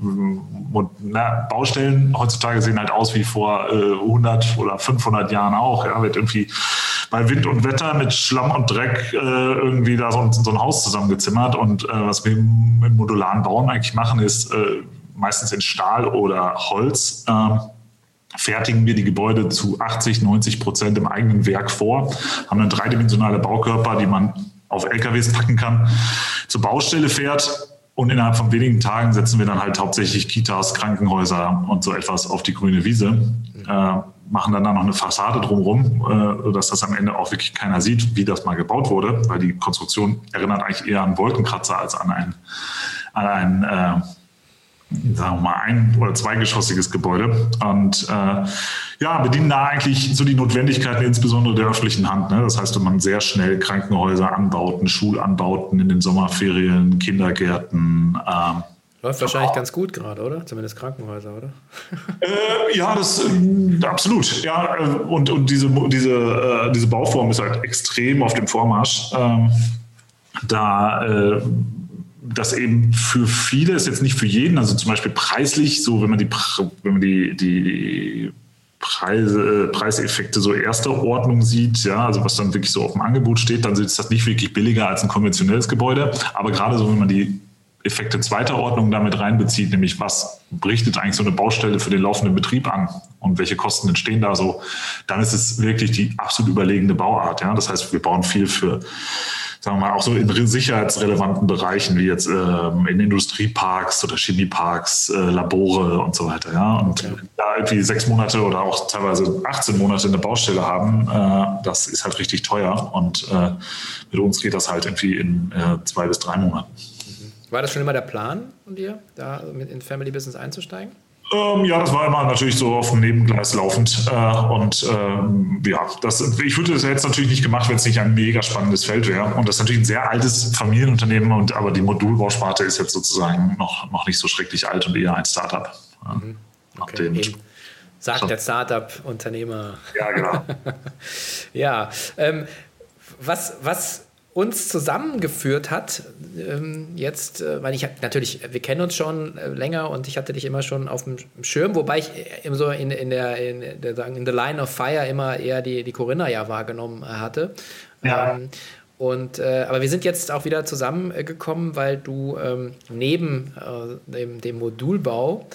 na, Baustellen heutzutage sehen halt aus wie vor 100 äh, oder 500 Jahren auch. Ja, wird irgendwie bei Wind und Wetter mit Schlamm und Dreck äh, irgendwie da so ein, so ein, Haus zusammengezimmert. Und äh, was wir im, modularen Bauen eigentlich machen, ist äh, meistens in Stahl oder Holz. Ähm, fertigen wir die Gebäude zu 80, 90 Prozent im eigenen Werk vor, haben dann dreidimensionale Baukörper, die man auf LKWs packen kann, zur Baustelle fährt und innerhalb von wenigen Tagen setzen wir dann halt hauptsächlich Kitas, Krankenhäuser und so etwas auf die grüne Wiese. Äh, machen dann da noch eine Fassade drumherum, äh, sodass das am Ende auch wirklich keiner sieht, wie das mal gebaut wurde, weil die Konstruktion erinnert eigentlich eher an Wolkenkratzer als an ein, an ein äh, sagen wir mal, ein- oder zweigeschossiges Gebäude. Und äh, ja, bedienen da eigentlich so die Notwendigkeiten, insbesondere der öffentlichen Hand. Ne? Das heißt, wenn man sehr schnell Krankenhäuser anbauten, Schulanbauten in den Sommerferien, Kindergärten. Äh, Läuft wahrscheinlich ganz gut gerade, oder? Zumindest Krankenhäuser, oder? Äh, ja, das äh, absolut. Ja, äh, und, und diese, diese, äh, diese Bauform ist halt extrem auf dem Vormarsch. Ähm, da äh, das eben für viele ist jetzt nicht für jeden, also zum Beispiel preislich, so wenn man die, wenn man die, die Preise, Preiseffekte so erster Ordnung sieht, ja, also was dann wirklich so auf dem Angebot steht, dann ist das nicht wirklich billiger als ein konventionelles Gebäude. Aber gerade so, wenn man die Effekte zweiter Ordnung damit reinbezieht, nämlich was berichtet eigentlich so eine Baustelle für den laufenden Betrieb an und welche Kosten entstehen da so, dann ist es wirklich die absolut überlegene Bauart. Ja? Das heißt, wir bauen viel für sagen wir mal, auch so in sicherheitsrelevanten Bereichen, wie jetzt ähm, in Industrieparks oder Chemieparks, äh, Labore und so weiter. Ja? Und okay. da irgendwie sechs Monate oder auch teilweise 18 Monate eine Baustelle haben, äh, das ist halt richtig teuer. Und äh, mit uns geht das halt irgendwie in äh, zwei bis drei Monaten. War das schon immer der Plan von dir, da mit in Family Business einzusteigen? Ähm, ja, das war immer natürlich so auf dem Nebengleis laufend. Äh, und ähm, ja, das, ich würde das jetzt natürlich nicht gemacht, wenn es nicht ein mega spannendes Feld wäre. Und das ist natürlich ein sehr altes Familienunternehmen, und, aber die Modulbausparte ist jetzt sozusagen noch, noch nicht so schrecklich alt und eher ein Startup. Mhm. Okay. Den, Sagt so. der Startup-Unternehmer. Ja, genau. ja, ähm, was, was uns zusammengeführt hat, ähm, jetzt, äh, weil ich natürlich, wir kennen uns schon äh, länger und ich hatte dich immer schon auf dem Schirm, wobei ich immer so in, in, der, in, der, sagen, in the line of fire immer eher die, die Corinna ja wahrgenommen äh, hatte. Ja. Ähm, und, äh, aber wir sind jetzt auch wieder zusammengekommen, weil du ähm, neben äh, dem, dem Modulbau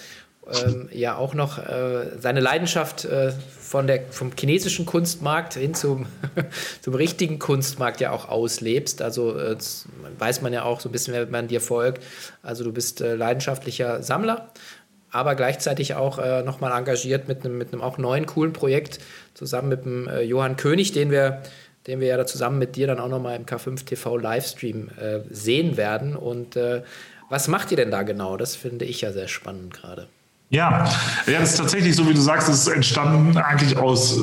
ähm, ja auch noch äh, seine Leidenschaft äh, von der, vom chinesischen Kunstmarkt hin zum, zum richtigen Kunstmarkt ja auch auslebst. Also äh, weiß man ja auch so ein bisschen, wenn man dir folgt. Also du bist äh, leidenschaftlicher Sammler, aber gleichzeitig auch äh, nochmal engagiert mit einem mit auch neuen coolen Projekt zusammen mit dem äh, Johann König, den wir den wir ja da zusammen mit dir dann auch nochmal im K5 TV Livestream äh, sehen werden. Und äh, was macht ihr denn da genau? Das finde ich ja sehr spannend gerade. Ja, ja, das ist tatsächlich so, wie du sagst, es ist entstanden eigentlich aus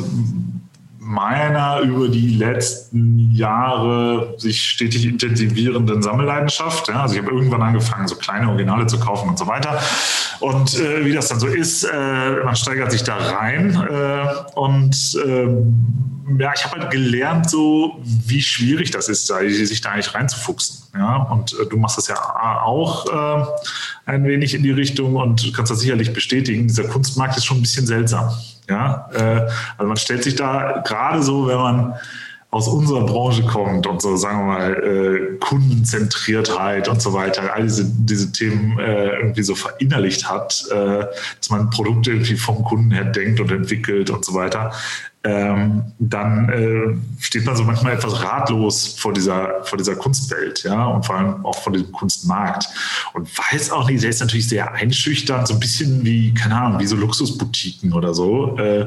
meiner über die letzten Jahre sich stetig intensivierenden Sammelleidenschaft. Ja, also ich habe irgendwann angefangen, so kleine Originale zu kaufen und so weiter. Und äh, wie das dann so ist, äh, man steigert sich da rein äh, und ähm, ja, ich habe halt gelernt, so wie schwierig das ist, sich da eigentlich reinzufuchsen. Ja, und äh, du machst das ja auch äh, ein wenig in die Richtung und kannst das sicherlich bestätigen. Dieser Kunstmarkt ist schon ein bisschen seltsam. Ja, äh, also man stellt sich da gerade so, wenn man aus unserer Branche kommt und so, sagen wir mal, äh, Kundenzentriertheit und so weiter, all diese, diese Themen äh, irgendwie so verinnerlicht hat, äh, dass man Produkte irgendwie vom Kunden her denkt und entwickelt und so weiter, ähm, dann äh, steht man so manchmal etwas ratlos vor dieser, vor dieser Kunstwelt, ja, und vor allem auch vor diesem Kunstmarkt. Und weiß auch nicht, der ist natürlich sehr einschüchternd, so ein bisschen wie, keine Ahnung, wie so Luxusboutiquen oder so, äh,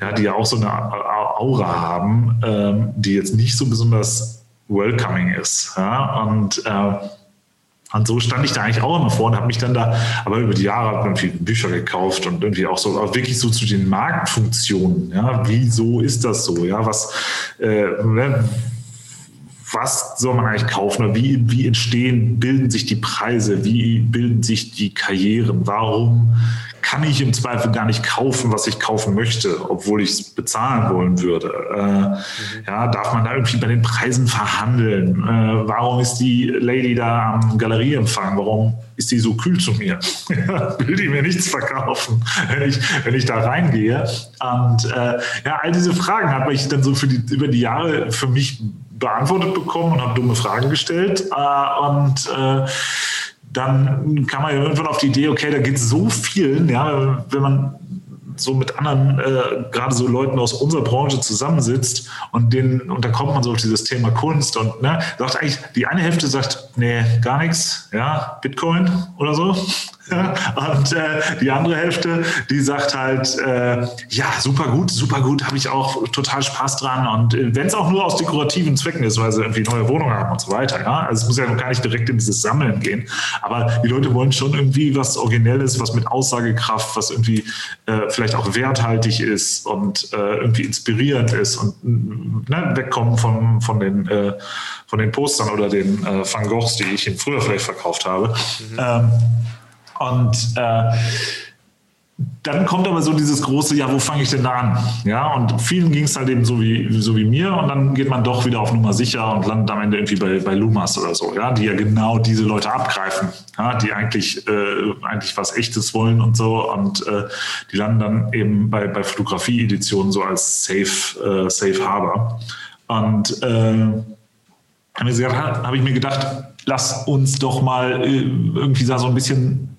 ja, die ja auch so eine Aura haben, ähm, die jetzt nicht so besonders welcoming ist. Ja, und äh, und so stand ich da eigentlich auch immer vor und habe mich dann da, aber über die Jahre irgendwie Bücher gekauft und irgendwie auch so, auch wirklich so zu den Marktfunktionen. Ja, wieso ist das so? Ja, was, äh, ne, was soll man eigentlich kaufen wie, wie entstehen, bilden sich die Preise, wie bilden sich die Karrieren, warum kann ich im Zweifel gar nicht kaufen, was ich kaufen möchte, obwohl ich es bezahlen wollen würde. Äh, mhm. Ja, darf man da irgendwie bei den Preisen verhandeln? Äh, warum ist die Lady da am Galerieempfang? Warum ist die so kühl zu mir? Will die mir nichts verkaufen, wenn ich, wenn ich da reingehe? Und äh, ja, all diese Fragen habe ich dann so für die, über die Jahre für mich beantwortet bekommen und habe dumme Fragen gestellt. Äh, und äh, dann kam man irgendwann auf die Idee, okay, da geht so vielen, ja, wenn man so mit anderen, äh, gerade so Leuten aus unserer Branche zusammensitzt und denen, und da kommt man so auf dieses Thema Kunst und ne, sagt eigentlich, die eine Hälfte sagt, nee, gar nichts, ja, Bitcoin oder so. Und äh, die andere Hälfte, die sagt halt, äh, ja, super gut, super gut, habe ich auch total Spaß dran. Und äh, wenn es auch nur aus dekorativen Zwecken ist, weil sie irgendwie neue Wohnungen haben und so weiter. Ja? Also es muss ja noch gar nicht direkt in dieses Sammeln gehen. Aber die Leute wollen schon irgendwie was Originelles, was mit Aussagekraft, was irgendwie äh, vielleicht auch werthaltig ist und äh, irgendwie inspirierend ist und ne, wegkommen von, von, den, äh, von den Postern oder den Van Goghs, die ich ihnen früher vielleicht verkauft habe. Mhm. Ähm, und äh, dann kommt aber so dieses große, ja, wo fange ich denn da an? Ja, und vielen ging es halt eben so wie, so wie mir und dann geht man doch wieder auf Nummer sicher und landet am Ende irgendwie bei, bei Lumas oder so, ja, die ja genau diese Leute abgreifen, ja, die eigentlich, äh, eigentlich was Echtes wollen und so und äh, die landen dann eben bei, bei Fotografie-Editionen so als Safe, äh, Safe Harbor. Und äh, habe ich mir gedacht, lass uns doch mal äh, irgendwie da so ein bisschen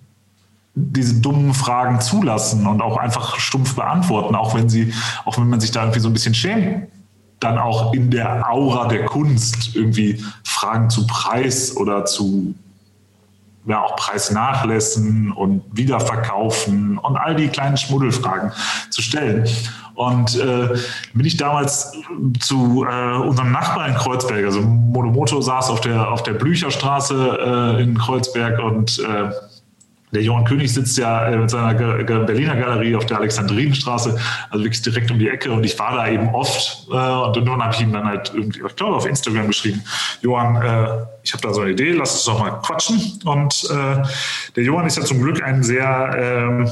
diese dummen Fragen zulassen und auch einfach stumpf beantworten, auch wenn sie, auch wenn man sich da irgendwie so ein bisschen schämt, dann auch in der Aura der Kunst irgendwie Fragen zu Preis oder zu ja auch Preisnachlässen und Wiederverkaufen und all die kleinen Schmuddelfragen zu stellen. Und äh, bin ich damals zu äh, unserem Nachbarn in Kreuzberg, also Monomoto saß auf der, auf der Blücherstraße äh, in Kreuzberg und äh, der Johann König sitzt ja äh, mit seiner Berliner Galerie auf der Alexandrinenstraße, also wirklich direkt um die Ecke. Und ich war da eben oft. Äh, und dann habe ich ihm dann halt irgendwie, ich glaube, auf Instagram geschrieben, Johann, äh, ich habe da so eine Idee, lass uns doch mal quatschen. Und der Johann ist ja zum Glück ein sehr ähm,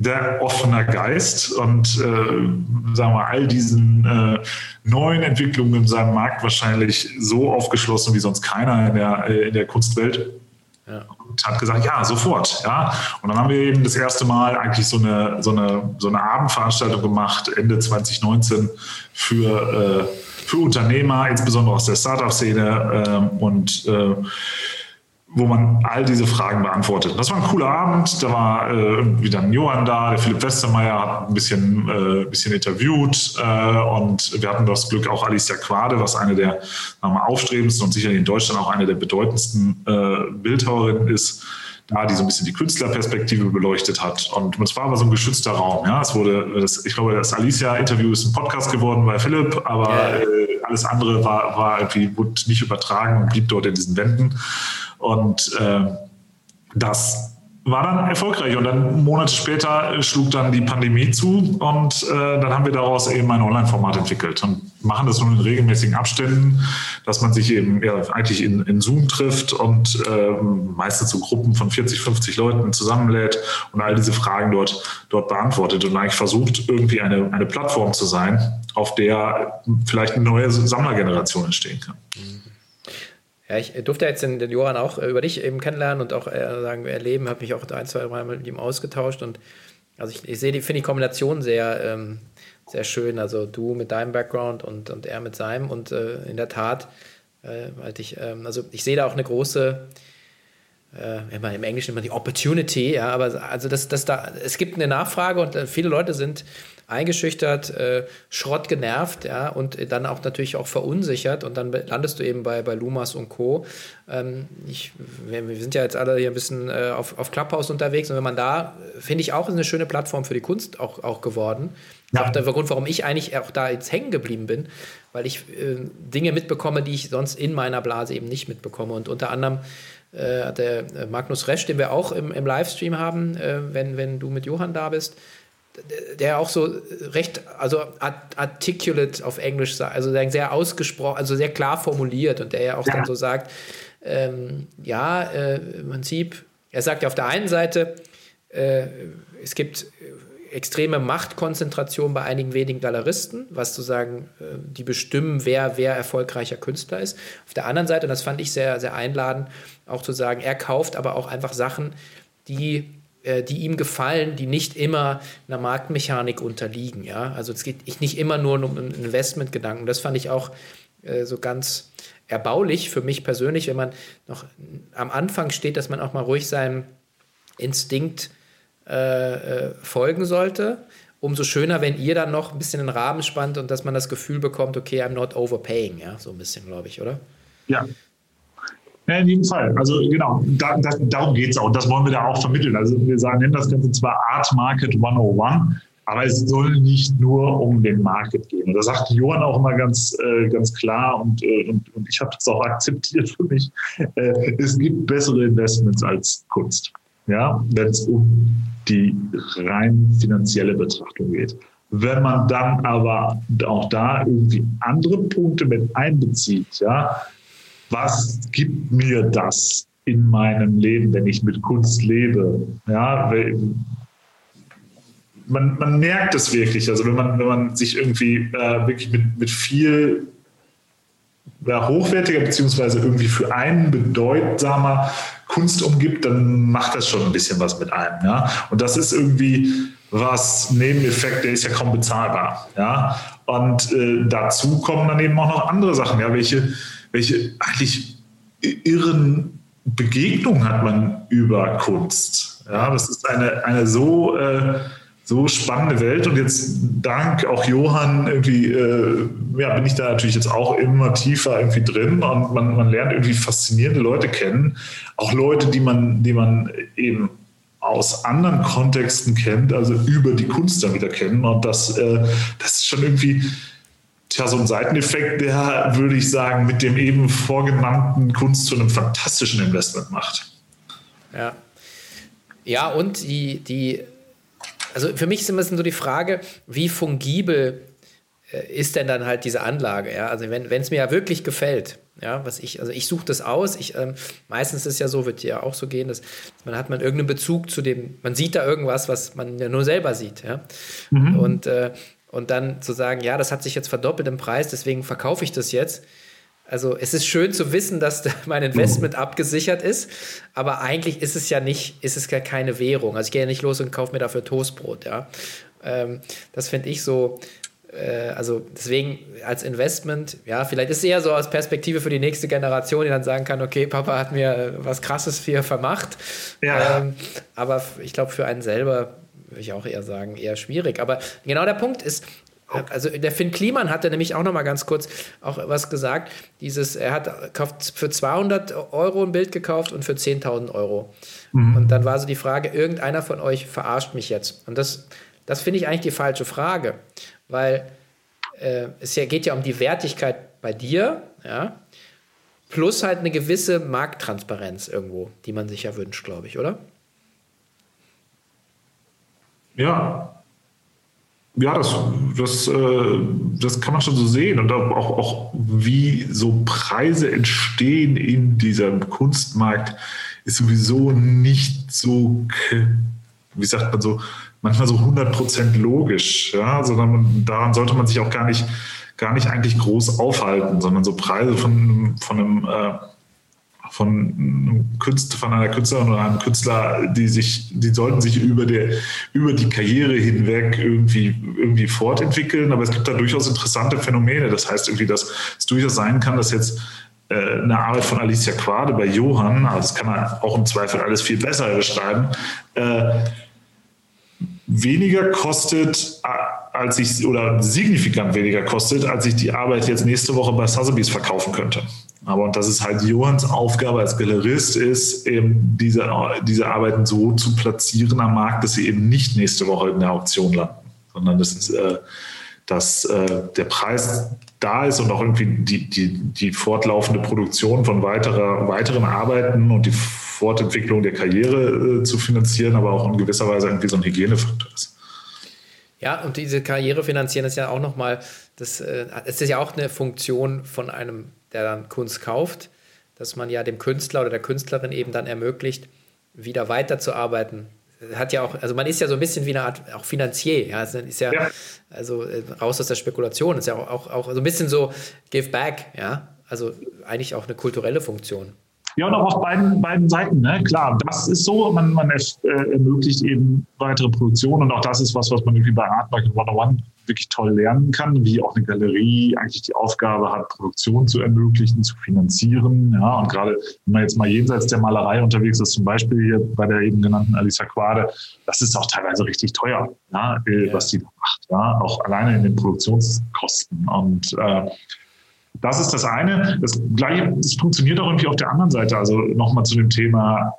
sehr offener Geist und äh, sagen wir all diesen äh, neuen Entwicklungen in seinem Markt wahrscheinlich so aufgeschlossen wie sonst keiner in der, in der Kunstwelt. Ja und hat gesagt, ja, sofort. Ja. Und dann haben wir eben das erste Mal eigentlich so eine, so eine, so eine Abendveranstaltung gemacht, Ende 2019, für, äh, für Unternehmer, insbesondere aus der Startup-Szene. Äh, und äh, wo man all diese Fragen beantwortet. Das war ein cooler Abend. Da war äh, irgendwie dann Johann da, der Philipp Westermeier hat ein bisschen, äh, bisschen interviewt äh, und wir hatten das Glück auch Alicia Quade, was eine der mal, aufstrebendsten und sicherlich in Deutschland auch eine der bedeutendsten äh, Bildhauerinnen ist, da die so ein bisschen die Künstlerperspektive beleuchtet hat. Und es war aber so ein geschützter Raum. Ja, es wurde, das, ich glaube, das Alicia-Interview ist ein Podcast geworden bei Philipp, aber äh, alles andere war, war irgendwie, wurde nicht übertragen und blieb dort in diesen Wänden. Und äh, das war dann erfolgreich. Und dann Monate später schlug dann die Pandemie zu und äh, dann haben wir daraus eben ein Online-Format entwickelt und machen das nun in regelmäßigen Abständen, dass man sich eben ja, eigentlich in, in Zoom trifft und äh, meistens so Gruppen von 40, 50 Leuten zusammenlädt und all diese Fragen dort, dort beantwortet und eigentlich versucht, irgendwie eine, eine Plattform zu sein, auf der vielleicht eine neue Sammlergeneration entstehen kann. Mhm. Ja, ich durfte jetzt den, den Johann auch äh, über dich eben kennenlernen und auch äh, sagen, erleben, habe mich auch ein, zwei Mal mit ihm ausgetauscht und also ich, ich sehe die, finde die Kombination sehr, ähm, sehr schön. Also du mit deinem Background und, und er mit seinem und äh, in der Tat, äh, halt ich, ähm, also ich sehe da auch eine große, äh, immer im Englischen immer die Opportunity, ja, aber also das, das da, es gibt eine Nachfrage und äh, viele Leute sind eingeschüchtert, äh, Schrott genervt, ja, und dann auch natürlich auch verunsichert und dann landest du eben bei, bei Lumas und Co. Ähm, ich, wir, wir, sind ja jetzt alle hier ein bisschen äh, auf, auf Clubhouse unterwegs und wenn man da, finde ich auch, ist eine schöne Plattform für die Kunst auch, auch geworden. Ja. Auch der Grund, warum ich eigentlich auch da jetzt hängen geblieben bin, weil ich äh, Dinge mitbekomme, die ich sonst in meiner Blase eben nicht mitbekomme und unter anderem äh, der Magnus Resch, den wir auch im, im Livestream haben, äh, wenn, wenn du mit Johann da bist, der auch so recht, also articulate auf Englisch, also sehr ausgesprochen, also sehr klar formuliert und der ja auch ja. dann so sagt, ähm, ja, äh, im Prinzip, er sagt ja auf der einen Seite, äh, es gibt extreme Machtkonzentration bei einigen wenigen Galeristen, was zu sagen, äh, die bestimmen, wer, wer erfolgreicher Künstler ist. Auf der anderen Seite, und das fand ich sehr, sehr einladend, auch zu sagen, er kauft aber auch einfach Sachen, die äh, die ihm gefallen, die nicht immer einer Marktmechanik unterliegen. Ja? Also es geht nicht immer nur um Investmentgedanken. Das fand ich auch äh, so ganz erbaulich für mich persönlich, wenn man noch am Anfang steht, dass man auch mal ruhig seinem Instinkt äh, äh, folgen sollte. Umso schöner, wenn ihr dann noch ein bisschen den Rahmen spannt und dass man das Gefühl bekommt, okay, I'm not overpaying, ja, so ein bisschen, glaube ich, oder? Ja, ja, in jedem Fall. Also genau, da, da, darum geht es auch. Das wollen wir da auch vermitteln. Also wir sagen, nennen das Ganze zwar Art Market 101, aber es soll nicht nur um den Market gehen. Und das sagt Johann auch immer ganz, äh, ganz klar und, äh, und, und ich habe das auch akzeptiert für mich. Äh, es gibt bessere Investments als Kunst, ja, wenn es um die rein finanzielle Betrachtung geht. Wenn man dann aber auch da irgendwie andere Punkte mit einbezieht, ja, was gibt mir das in meinem Leben, wenn ich mit Kunst lebe? Ja, man, man merkt es wirklich. Also wenn man, wenn man sich irgendwie äh, wirklich mit, mit viel ja, hochwertiger beziehungsweise irgendwie für einen bedeutsamer Kunst umgibt, dann macht das schon ein bisschen was mit einem. Ja? Und das ist irgendwie was Nebeneffekt, der ist ja kaum bezahlbar. Ja? Und äh, dazu kommen dann eben auch noch andere Sachen, ja, welche welche eigentlich irren Begegnungen hat man über Kunst. Ja, das ist eine, eine so, äh, so spannende Welt und jetzt dank auch Johann irgendwie, äh, ja, bin ich da natürlich jetzt auch immer tiefer irgendwie drin und man, man lernt irgendwie faszinierende Leute kennen, auch Leute, die man, die man eben aus anderen Kontexten kennt, also über die Kunst dann wieder kennen und das, äh, das ist schon irgendwie, Tja, so ein Seiteneffekt, der, würde ich sagen, mit dem eben vorgenannten Kunst zu einem fantastischen Investment macht. Ja. Ja, und die, die, also für mich ist immer so die Frage, wie fungibel äh, ist denn dann halt diese Anlage? Ja? Also wenn es mir ja wirklich gefällt, ja, was ich, also ich suche das aus. Ich, ähm, meistens ist es ja so, wird ja auch so gehen, dass man hat man irgendeinen Bezug zu dem, man sieht da irgendwas, was man ja nur selber sieht, ja. Mhm. Und äh, und dann zu sagen, ja, das hat sich jetzt verdoppelt im Preis, deswegen verkaufe ich das jetzt. Also es ist schön zu wissen, dass mein Investment mhm. abgesichert ist, aber eigentlich ist es ja nicht, ist es ja keine Währung. Also ich gehe ja nicht los und kaufe mir dafür Toastbrot, ja. Ähm, das finde ich so, äh, also deswegen als Investment, ja, vielleicht ist es eher so als Perspektive für die nächste Generation, die dann sagen kann, okay, Papa hat mir was Krasses hier vermacht. Ja. Ähm, aber ich glaube, für einen selber würde ich auch eher sagen, eher schwierig. Aber genau der Punkt ist, also der Finn Kliman hatte nämlich auch noch mal ganz kurz auch was gesagt. Dieses, er hat kauft für 200 Euro ein Bild gekauft und für 10.000 Euro. Mhm. Und dann war so die Frage, irgendeiner von euch verarscht mich jetzt. Und das, das finde ich eigentlich die falsche Frage, weil äh, es ja, geht ja um die Wertigkeit bei dir, ja, plus halt eine gewisse Markttransparenz irgendwo, die man sich ja wünscht, glaube ich, oder? Ja. Ja, das, das, äh, das kann man schon so sehen. Und auch, auch wie so Preise entstehen in diesem Kunstmarkt, ist sowieso nicht so, wie sagt man so, manchmal so 100% logisch. Ja? Sondern daran sollte man sich auch gar nicht, gar nicht eigentlich groß aufhalten, sondern so Preise von, von einem äh, von, Künstler, von einer Künstlerin oder einem Künstler, die sich, die sollten sich über, der, über die Karriere hinweg irgendwie, irgendwie fortentwickeln. Aber es gibt da durchaus interessante Phänomene. Das heißt irgendwie, dass es durchaus sein kann, dass jetzt äh, eine Arbeit von Alicia Quade bei Johann, also das kann man auch im Zweifel alles viel besser beschreiben, äh, weniger kostet, äh, als ich, oder signifikant weniger kostet, als ich die Arbeit jetzt nächste Woche bei Sotheby's verkaufen könnte. Aber und das ist halt Johanns Aufgabe als Galerist, ist eben diese, diese Arbeiten so zu platzieren am Markt, dass sie eben nicht nächste Woche in der Auktion landen, sondern das ist, äh, dass äh, der Preis da ist und auch irgendwie die, die, die fortlaufende Produktion von weiterer, weiteren Arbeiten und die Fortentwicklung der Karriere äh, zu finanzieren, aber auch in gewisser Weise irgendwie so ein Hygienefaktor ist. Ja, und diese Karriere finanzieren ist ja auch nochmal, das, äh, es ist ja auch eine Funktion von einem, der dann Kunst kauft, dass man ja dem Künstler oder der Künstlerin eben dann ermöglicht, wieder weiterzuarbeiten. Hat ja auch, also man ist ja so ein bisschen wie eine Art auch Finanzier, ja, es ist ja, ja. also äh, raus aus der Spekulation, ist ja auch, auch, auch so ein bisschen so Give Back, ja, also eigentlich auch eine kulturelle Funktion. Ja, und auch auf beiden, beiden Seiten. Ne? Klar, das ist so, man, man äh, ermöglicht eben weitere Produktionen und auch das ist was, was man irgendwie bei Art Market 101 wirklich toll lernen kann, wie auch eine Galerie eigentlich die Aufgabe hat, Produktion zu ermöglichen, zu finanzieren. Ja, und gerade wenn man jetzt mal jenseits der Malerei unterwegs ist, zum Beispiel hier bei der eben genannten Alicia Quade, das ist auch teilweise richtig teuer, ja, ja. was die da macht. Ja, auch alleine in den Produktionskosten. Und äh, das ist das eine. Das Gleiche, das funktioniert auch irgendwie auf der anderen Seite. Also nochmal zu dem Thema,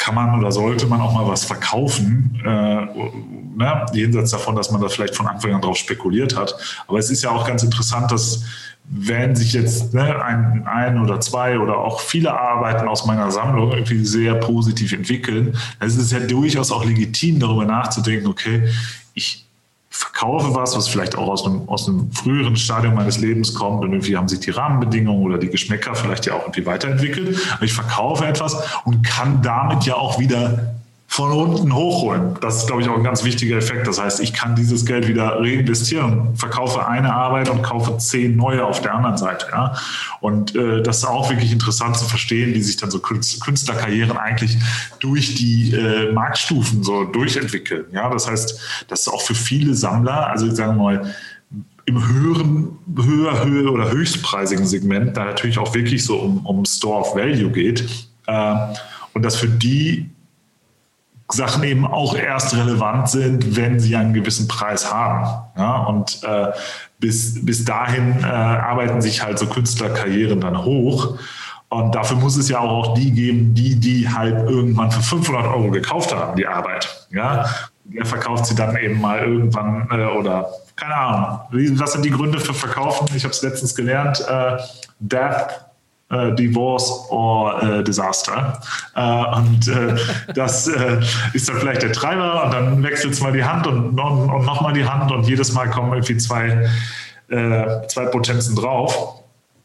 kann man oder sollte man auch mal was verkaufen, äh, ne? jenseits davon, dass man da vielleicht von Anfang an drauf spekuliert hat. Aber es ist ja auch ganz interessant, dass wenn sich jetzt ne, ein, ein oder zwei oder auch viele Arbeiten aus meiner Sammlung irgendwie sehr positiv entwickeln, dann ist es ja durchaus auch legitim, darüber nachzudenken, okay, ich verkaufe was, was vielleicht auch aus einem, aus einem früheren Stadium meines Lebens kommt und irgendwie haben sich die Rahmenbedingungen oder die Geschmäcker vielleicht ja auch irgendwie weiterentwickelt. Ich verkaufe etwas und kann damit ja auch wieder von unten hochholen. Das ist, glaube ich, auch ein ganz wichtiger Effekt. Das heißt, ich kann dieses Geld wieder reinvestieren, verkaufe eine Arbeit und kaufe zehn neue auf der anderen Seite. Ja? Und äh, das ist auch wirklich interessant zu verstehen, wie sich dann so Künstlerkarrieren eigentlich durch die äh, Marktstufen so durchentwickeln. Ja, das heißt, das ist auch für viele Sammler, also sagen wir mal, im höheren, höher, höher oder höchstpreisigen Segment da natürlich auch wirklich so um, um Store of Value geht. Äh, und dass für die Sachen eben auch erst relevant sind, wenn sie einen gewissen Preis haben. Ja, und äh, bis, bis dahin äh, arbeiten sich halt so Künstlerkarrieren dann hoch. Und dafür muss es ja auch die geben, die die halt irgendwann für 500 Euro gekauft haben, die Arbeit. Ja, der verkauft sie dann eben mal irgendwann äh, oder keine Ahnung. Was sind die Gründe für Verkaufen? Ich habe es letztens gelernt. Äh, Death äh, Divorce or äh, Disaster. Äh, und äh, das äh, ist dann vielleicht der Treiber und dann wechselt es mal die Hand und, und, und nochmal die Hand und jedes Mal kommen irgendwie zwei, äh, zwei Potenzen drauf.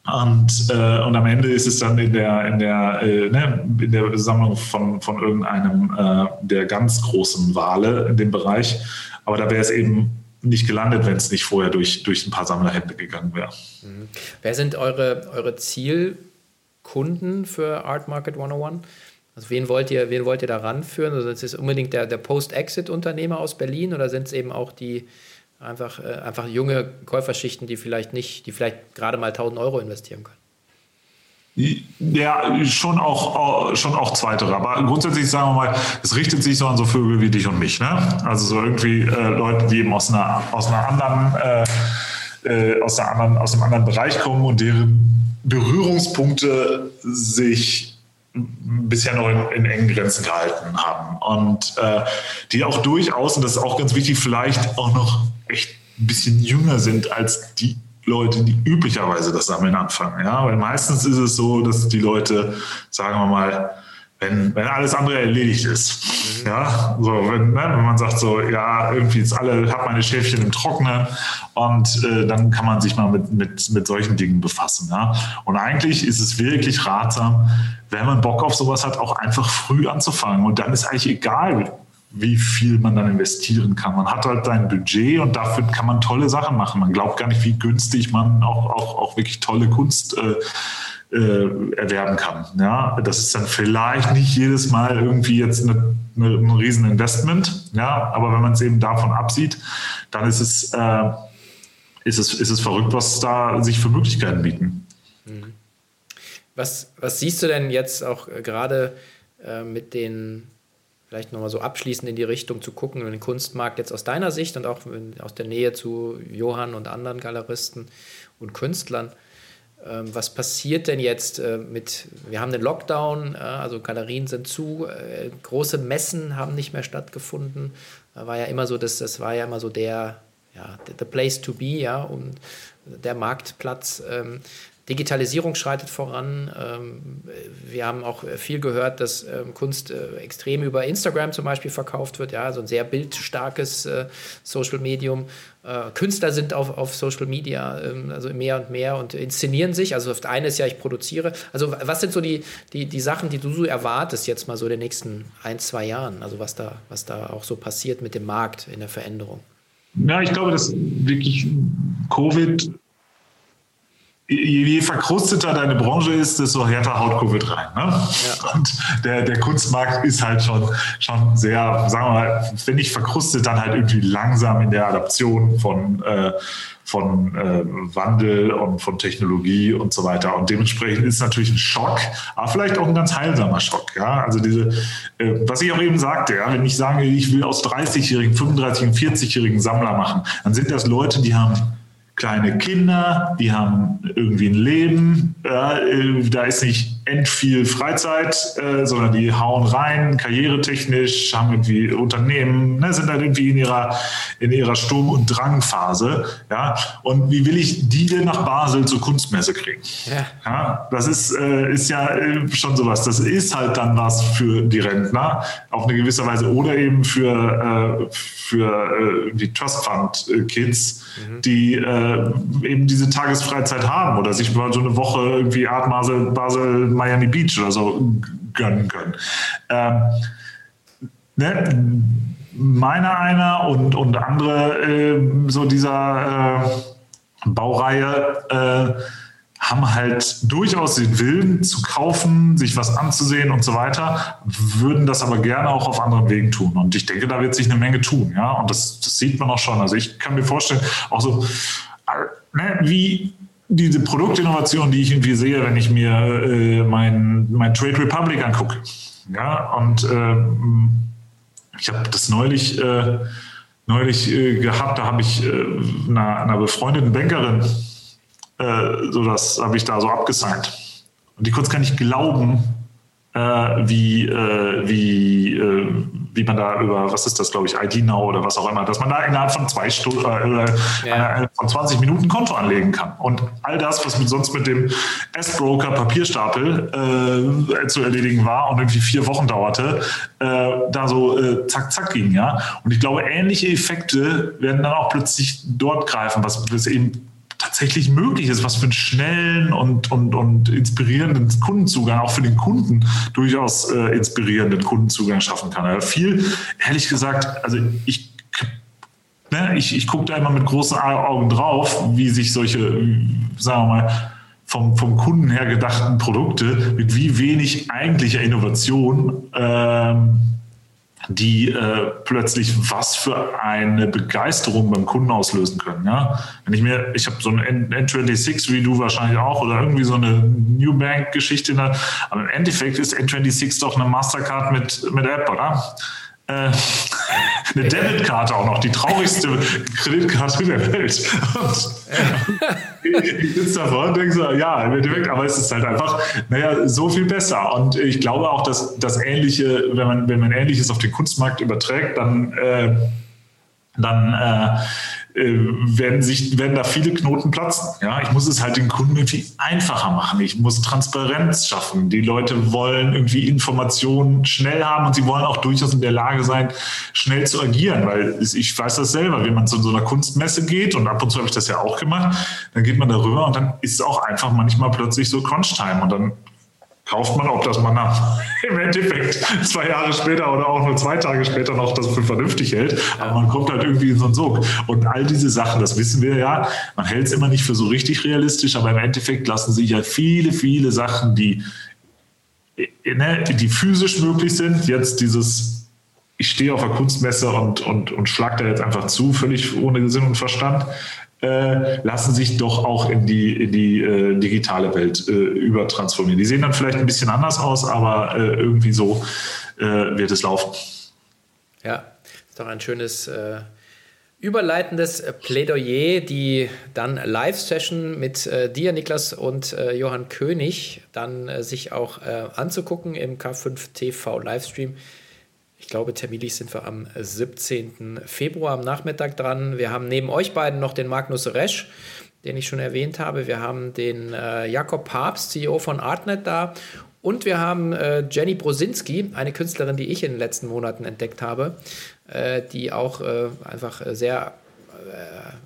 Und, und am Ende ist es dann in der, in der, ne, in der Sammlung von, von irgendeinem der ganz großen Wale in dem Bereich. Aber da wäre es eben nicht gelandet, wenn es nicht vorher durch, durch ein paar Sammlerhände gegangen wäre. Mhm. Wer sind eure, eure Ziel- Kunden für Art Market 101? Also wen wollt ihr, wen wollt ihr da ranführen? Also ist es unbedingt der, der Post-Exit-Unternehmer aus Berlin oder sind es eben auch die einfach, äh, einfach junge Käuferschichten, die vielleicht nicht, die vielleicht gerade mal 1000 Euro investieren können? Ja, schon auch, schon auch zweitere. Aber grundsätzlich sagen wir mal, es richtet sich so an so Vögel wie dich und mich. Ne? Also so irgendwie äh, Leute, die eben aus einer, aus einer anderen, äh, äh aus, einer anderen, aus einem anderen Bereich kommen und deren Berührungspunkte sich bisher noch in, in, engen Grenzen gehalten haben. Und äh, die auch durchaus, und das ist auch ganz wichtig, vielleicht auch noch echt ein bisschen jünger sind als die Leute, die üblicherweise das Sammeln anfangen. Ja, weil meistens ist es so, dass die Leute, sagen wir mal, wenn, wenn alles andere erledigt ist. Mhm. Ja, so, wenn, ne, wenn man sagt so, ja, irgendwie ist alle, hat meine Schäfchen im Trocknen und äh, dann kann man sich mal mit, mit, mit solchen Dingen befassen. Ja. Und eigentlich ist es wirklich ratsam, wenn man Bock auf sowas hat, auch einfach früh anzufangen. Und dann ist eigentlich egal, wie viel man dann investieren kann. Man hat halt sein Budget und dafür kann man tolle Sachen machen. Man glaubt gar nicht, wie günstig man auch, auch, auch wirklich tolle Kunst äh, äh, erwerben kann. Ja, das ist dann vielleicht nicht jedes Mal irgendwie jetzt eine, eine, ein Rieseninvestment, ja, aber wenn man es eben davon absieht, dann ist es, äh, ist es, ist es verrückt, was da sich für Möglichkeiten bieten. Mhm. Was, was siehst du denn jetzt auch äh, gerade äh, mit den, vielleicht nochmal so abschließend in die Richtung zu gucken, den Kunstmarkt jetzt aus deiner Sicht und auch aus der Nähe zu Johann und anderen Galeristen und Künstlern? Ähm, was passiert denn jetzt äh, mit, wir haben den Lockdown, äh, also Galerien sind zu, äh, große Messen haben nicht mehr stattgefunden. War ja immer so, das, das war ja immer so der, ja, the place to be, ja, und der Marktplatz. Digitalisierung schreitet voran. Ähm, wir haben auch viel gehört, dass ähm, Kunst äh, extrem über Instagram zum Beispiel verkauft wird, ja, so ein sehr bildstarkes äh, Social Medium. Äh, Künstler sind auf, auf Social Media, ähm, also mehr und mehr und inszenieren sich. Also das eine ist ja, ich produziere. Also was sind so die, die, die Sachen, die du so erwartest jetzt mal so in den nächsten ein, zwei Jahren? Also was da, was da auch so passiert mit dem Markt in der Veränderung? Ja, ich glaube, dass wirklich Covid je, verkrusteter deine Branche ist, desto härter haut Covid rein. Ne? Ja. Und der, der Kunstmarkt ist halt schon, schon sehr, sagen wir mal, wenn nicht verkrustet, dann halt irgendwie langsam in der Adaption von, äh, von äh, Wandel und von Technologie und so weiter. Und dementsprechend ist natürlich ein Schock, aber vielleicht auch ein ganz heilsamer Schock. Ja? Also diese, äh, was ich auch eben sagte, ja, wenn ich sage, ich will aus 30-jährigen, 35-jährigen, 40-jährigen Sammler machen, dann sind das Leute, die haben kleine Kinder, die haben irgendwie ein Leben, ja, äh, da ist nicht end viel Freizeit, äh, sondern die hauen rein, karrieretechnisch, haben irgendwie Unternehmen, ne, sind halt irgendwie in ihrer, in ihrer Sturm- und Drangphase. Ja? Und wie will ich die denn nach Basel zur Kunstmesse kriegen? Ja. ja das ist, äh, ist ja äh, schon sowas. Das ist halt dann was für die Rentner, auf eine gewisse Weise, oder eben für, äh, für äh, die Trust Fund Kids, mhm. die äh, eben diese Tagesfreizeit haben oder sich mal so eine Woche irgendwie Art Basel, Basel Miami Beach oder so gönnen können. Ähm, ne? Meiner einer und, und andere äh, so dieser äh, Baureihe haben halt durchaus den Willen zu kaufen, sich was anzusehen und so weiter, würden das aber gerne auch auf anderen Wegen tun. Und ich denke, da wird sich eine Menge tun, ja. Und das, das sieht man auch schon. Also ich kann mir vorstellen, auch so, äh, ne, wie diese Produktinnovation, die ich irgendwie sehe, wenn ich mir äh, mein, mein Trade Republic angucke. Ja, und äh, ich habe das neulich, äh, neulich äh, gehabt, da habe ich äh, einer, einer, befreundeten Bankerin, äh, so das habe ich da so abgesigned. Und die kurz gar nicht glauben, wie, wie, äh, wie man da über, was ist das, glaube ich, ID Now oder was auch immer, dass man da innerhalb von zwei Stunden, äh, ja. von 20 Minuten Konto anlegen kann. Und all das, was mit, sonst mit dem S-Broker Papierstapel äh, zu erledigen war und irgendwie vier Wochen dauerte, äh, da so äh, zack, zack ging, ja. Und ich glaube, ähnliche Effekte werden dann auch plötzlich dort greifen, was, was eben tatsächlich möglich ist, was für einen schnellen und, und, und inspirierenden Kundenzugang, auch für den Kunden durchaus äh, inspirierenden Kundenzugang schaffen kann. Also viel, ehrlich gesagt, also ich ne, ich, ich gucke da immer mit großen Augen drauf, wie sich solche, sagen wir mal, vom, vom Kunden her gedachten Produkte mit wie wenig eigentlicher Innovation ähm, die äh, plötzlich was für eine Begeisterung beim Kunden auslösen können. Ja? Wenn ich mir, ich habe so ein N26 wie du wahrscheinlich auch oder irgendwie so eine New Bank Geschichte, aber im Endeffekt ist N26 doch eine Mastercard mit, mit App, oder? Äh, eine Debitkarte auch noch, die traurigste Kreditkarte der Welt. Ich sitze davor und denke so, ja, im aber es ist halt einfach, naja, so viel besser. Und ich glaube auch, dass das Ähnliche, wenn man, wenn man Ähnliches auf den Kunstmarkt überträgt, dann, äh, dann äh, werden, sich, werden da viele Knoten platzen. Ja, ich muss es halt den Kunden irgendwie einfacher machen. Ich muss Transparenz schaffen. Die Leute wollen irgendwie Informationen schnell haben und sie wollen auch durchaus in der Lage sein, schnell zu agieren, weil ich weiß das selber, wenn man zu so einer Kunstmesse geht und ab und zu habe ich das ja auch gemacht, dann geht man darüber und dann ist es auch einfach manchmal plötzlich so Crunch-Time und dann kauft man, ob das man im Endeffekt zwei Jahre später oder auch nur zwei Tage später noch das für vernünftig hält. Aber man kommt halt irgendwie in so einen Sog. Und all diese Sachen, das wissen wir ja, man hält es immer nicht für so richtig realistisch, aber im Endeffekt lassen sich ja viele, viele Sachen, die, ne, die physisch möglich sind, jetzt dieses ich stehe auf der Kunstmesse und, und, und schlag da jetzt einfach zu, völlig ohne Sinn und Verstand, äh, lassen sich doch auch in die, in die äh, digitale Welt äh, übertransformieren. Die sehen dann vielleicht ein bisschen anders aus, aber äh, irgendwie so äh, wird es laufen. Ja, ist doch ein schönes äh, überleitendes Plädoyer, die dann Live-Session mit dir, Niklas, und Johann König dann sich auch anzugucken im K5 TV Livestream. Ich glaube, terminlich sind wir am 17. Februar am Nachmittag dran. Wir haben neben euch beiden noch den Magnus Resch, den ich schon erwähnt habe. Wir haben den äh, Jakob Papst, CEO von Artnet da. Und wir haben äh, Jenny Brosinski, eine Künstlerin, die ich in den letzten Monaten entdeckt habe, äh, die auch äh, einfach sehr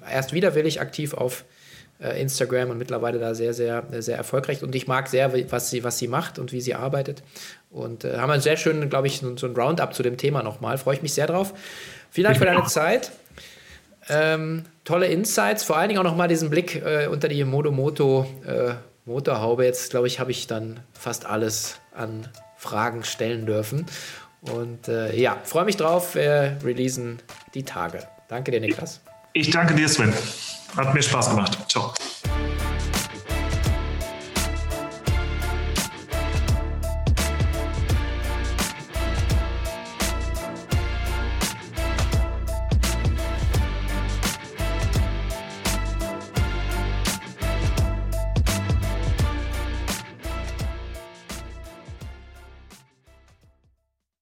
äh, erst widerwillig aktiv auf Instagram und mittlerweile da sehr, sehr, sehr erfolgreich. Und ich mag sehr, was sie, was sie macht und wie sie arbeitet. Und äh, haben einen sehr schönen, glaube ich, so, ein Roundup zu dem Thema nochmal. Freue ich mich sehr drauf. Vielen Dank für deine Zeit. Ähm, tolle Insights, vor allen Dingen auch nochmal diesen Blick äh, unter die Modomoto äh, Motorhaube. Jetzt, glaube ich, habe ich dann fast alles an Fragen stellen dürfen. Und äh, ja, freue mich drauf. Wir releasen die Tage. Danke dir, Niklas. Ich danke dir, Sven. Hat mir Spaß gemacht. Ciao.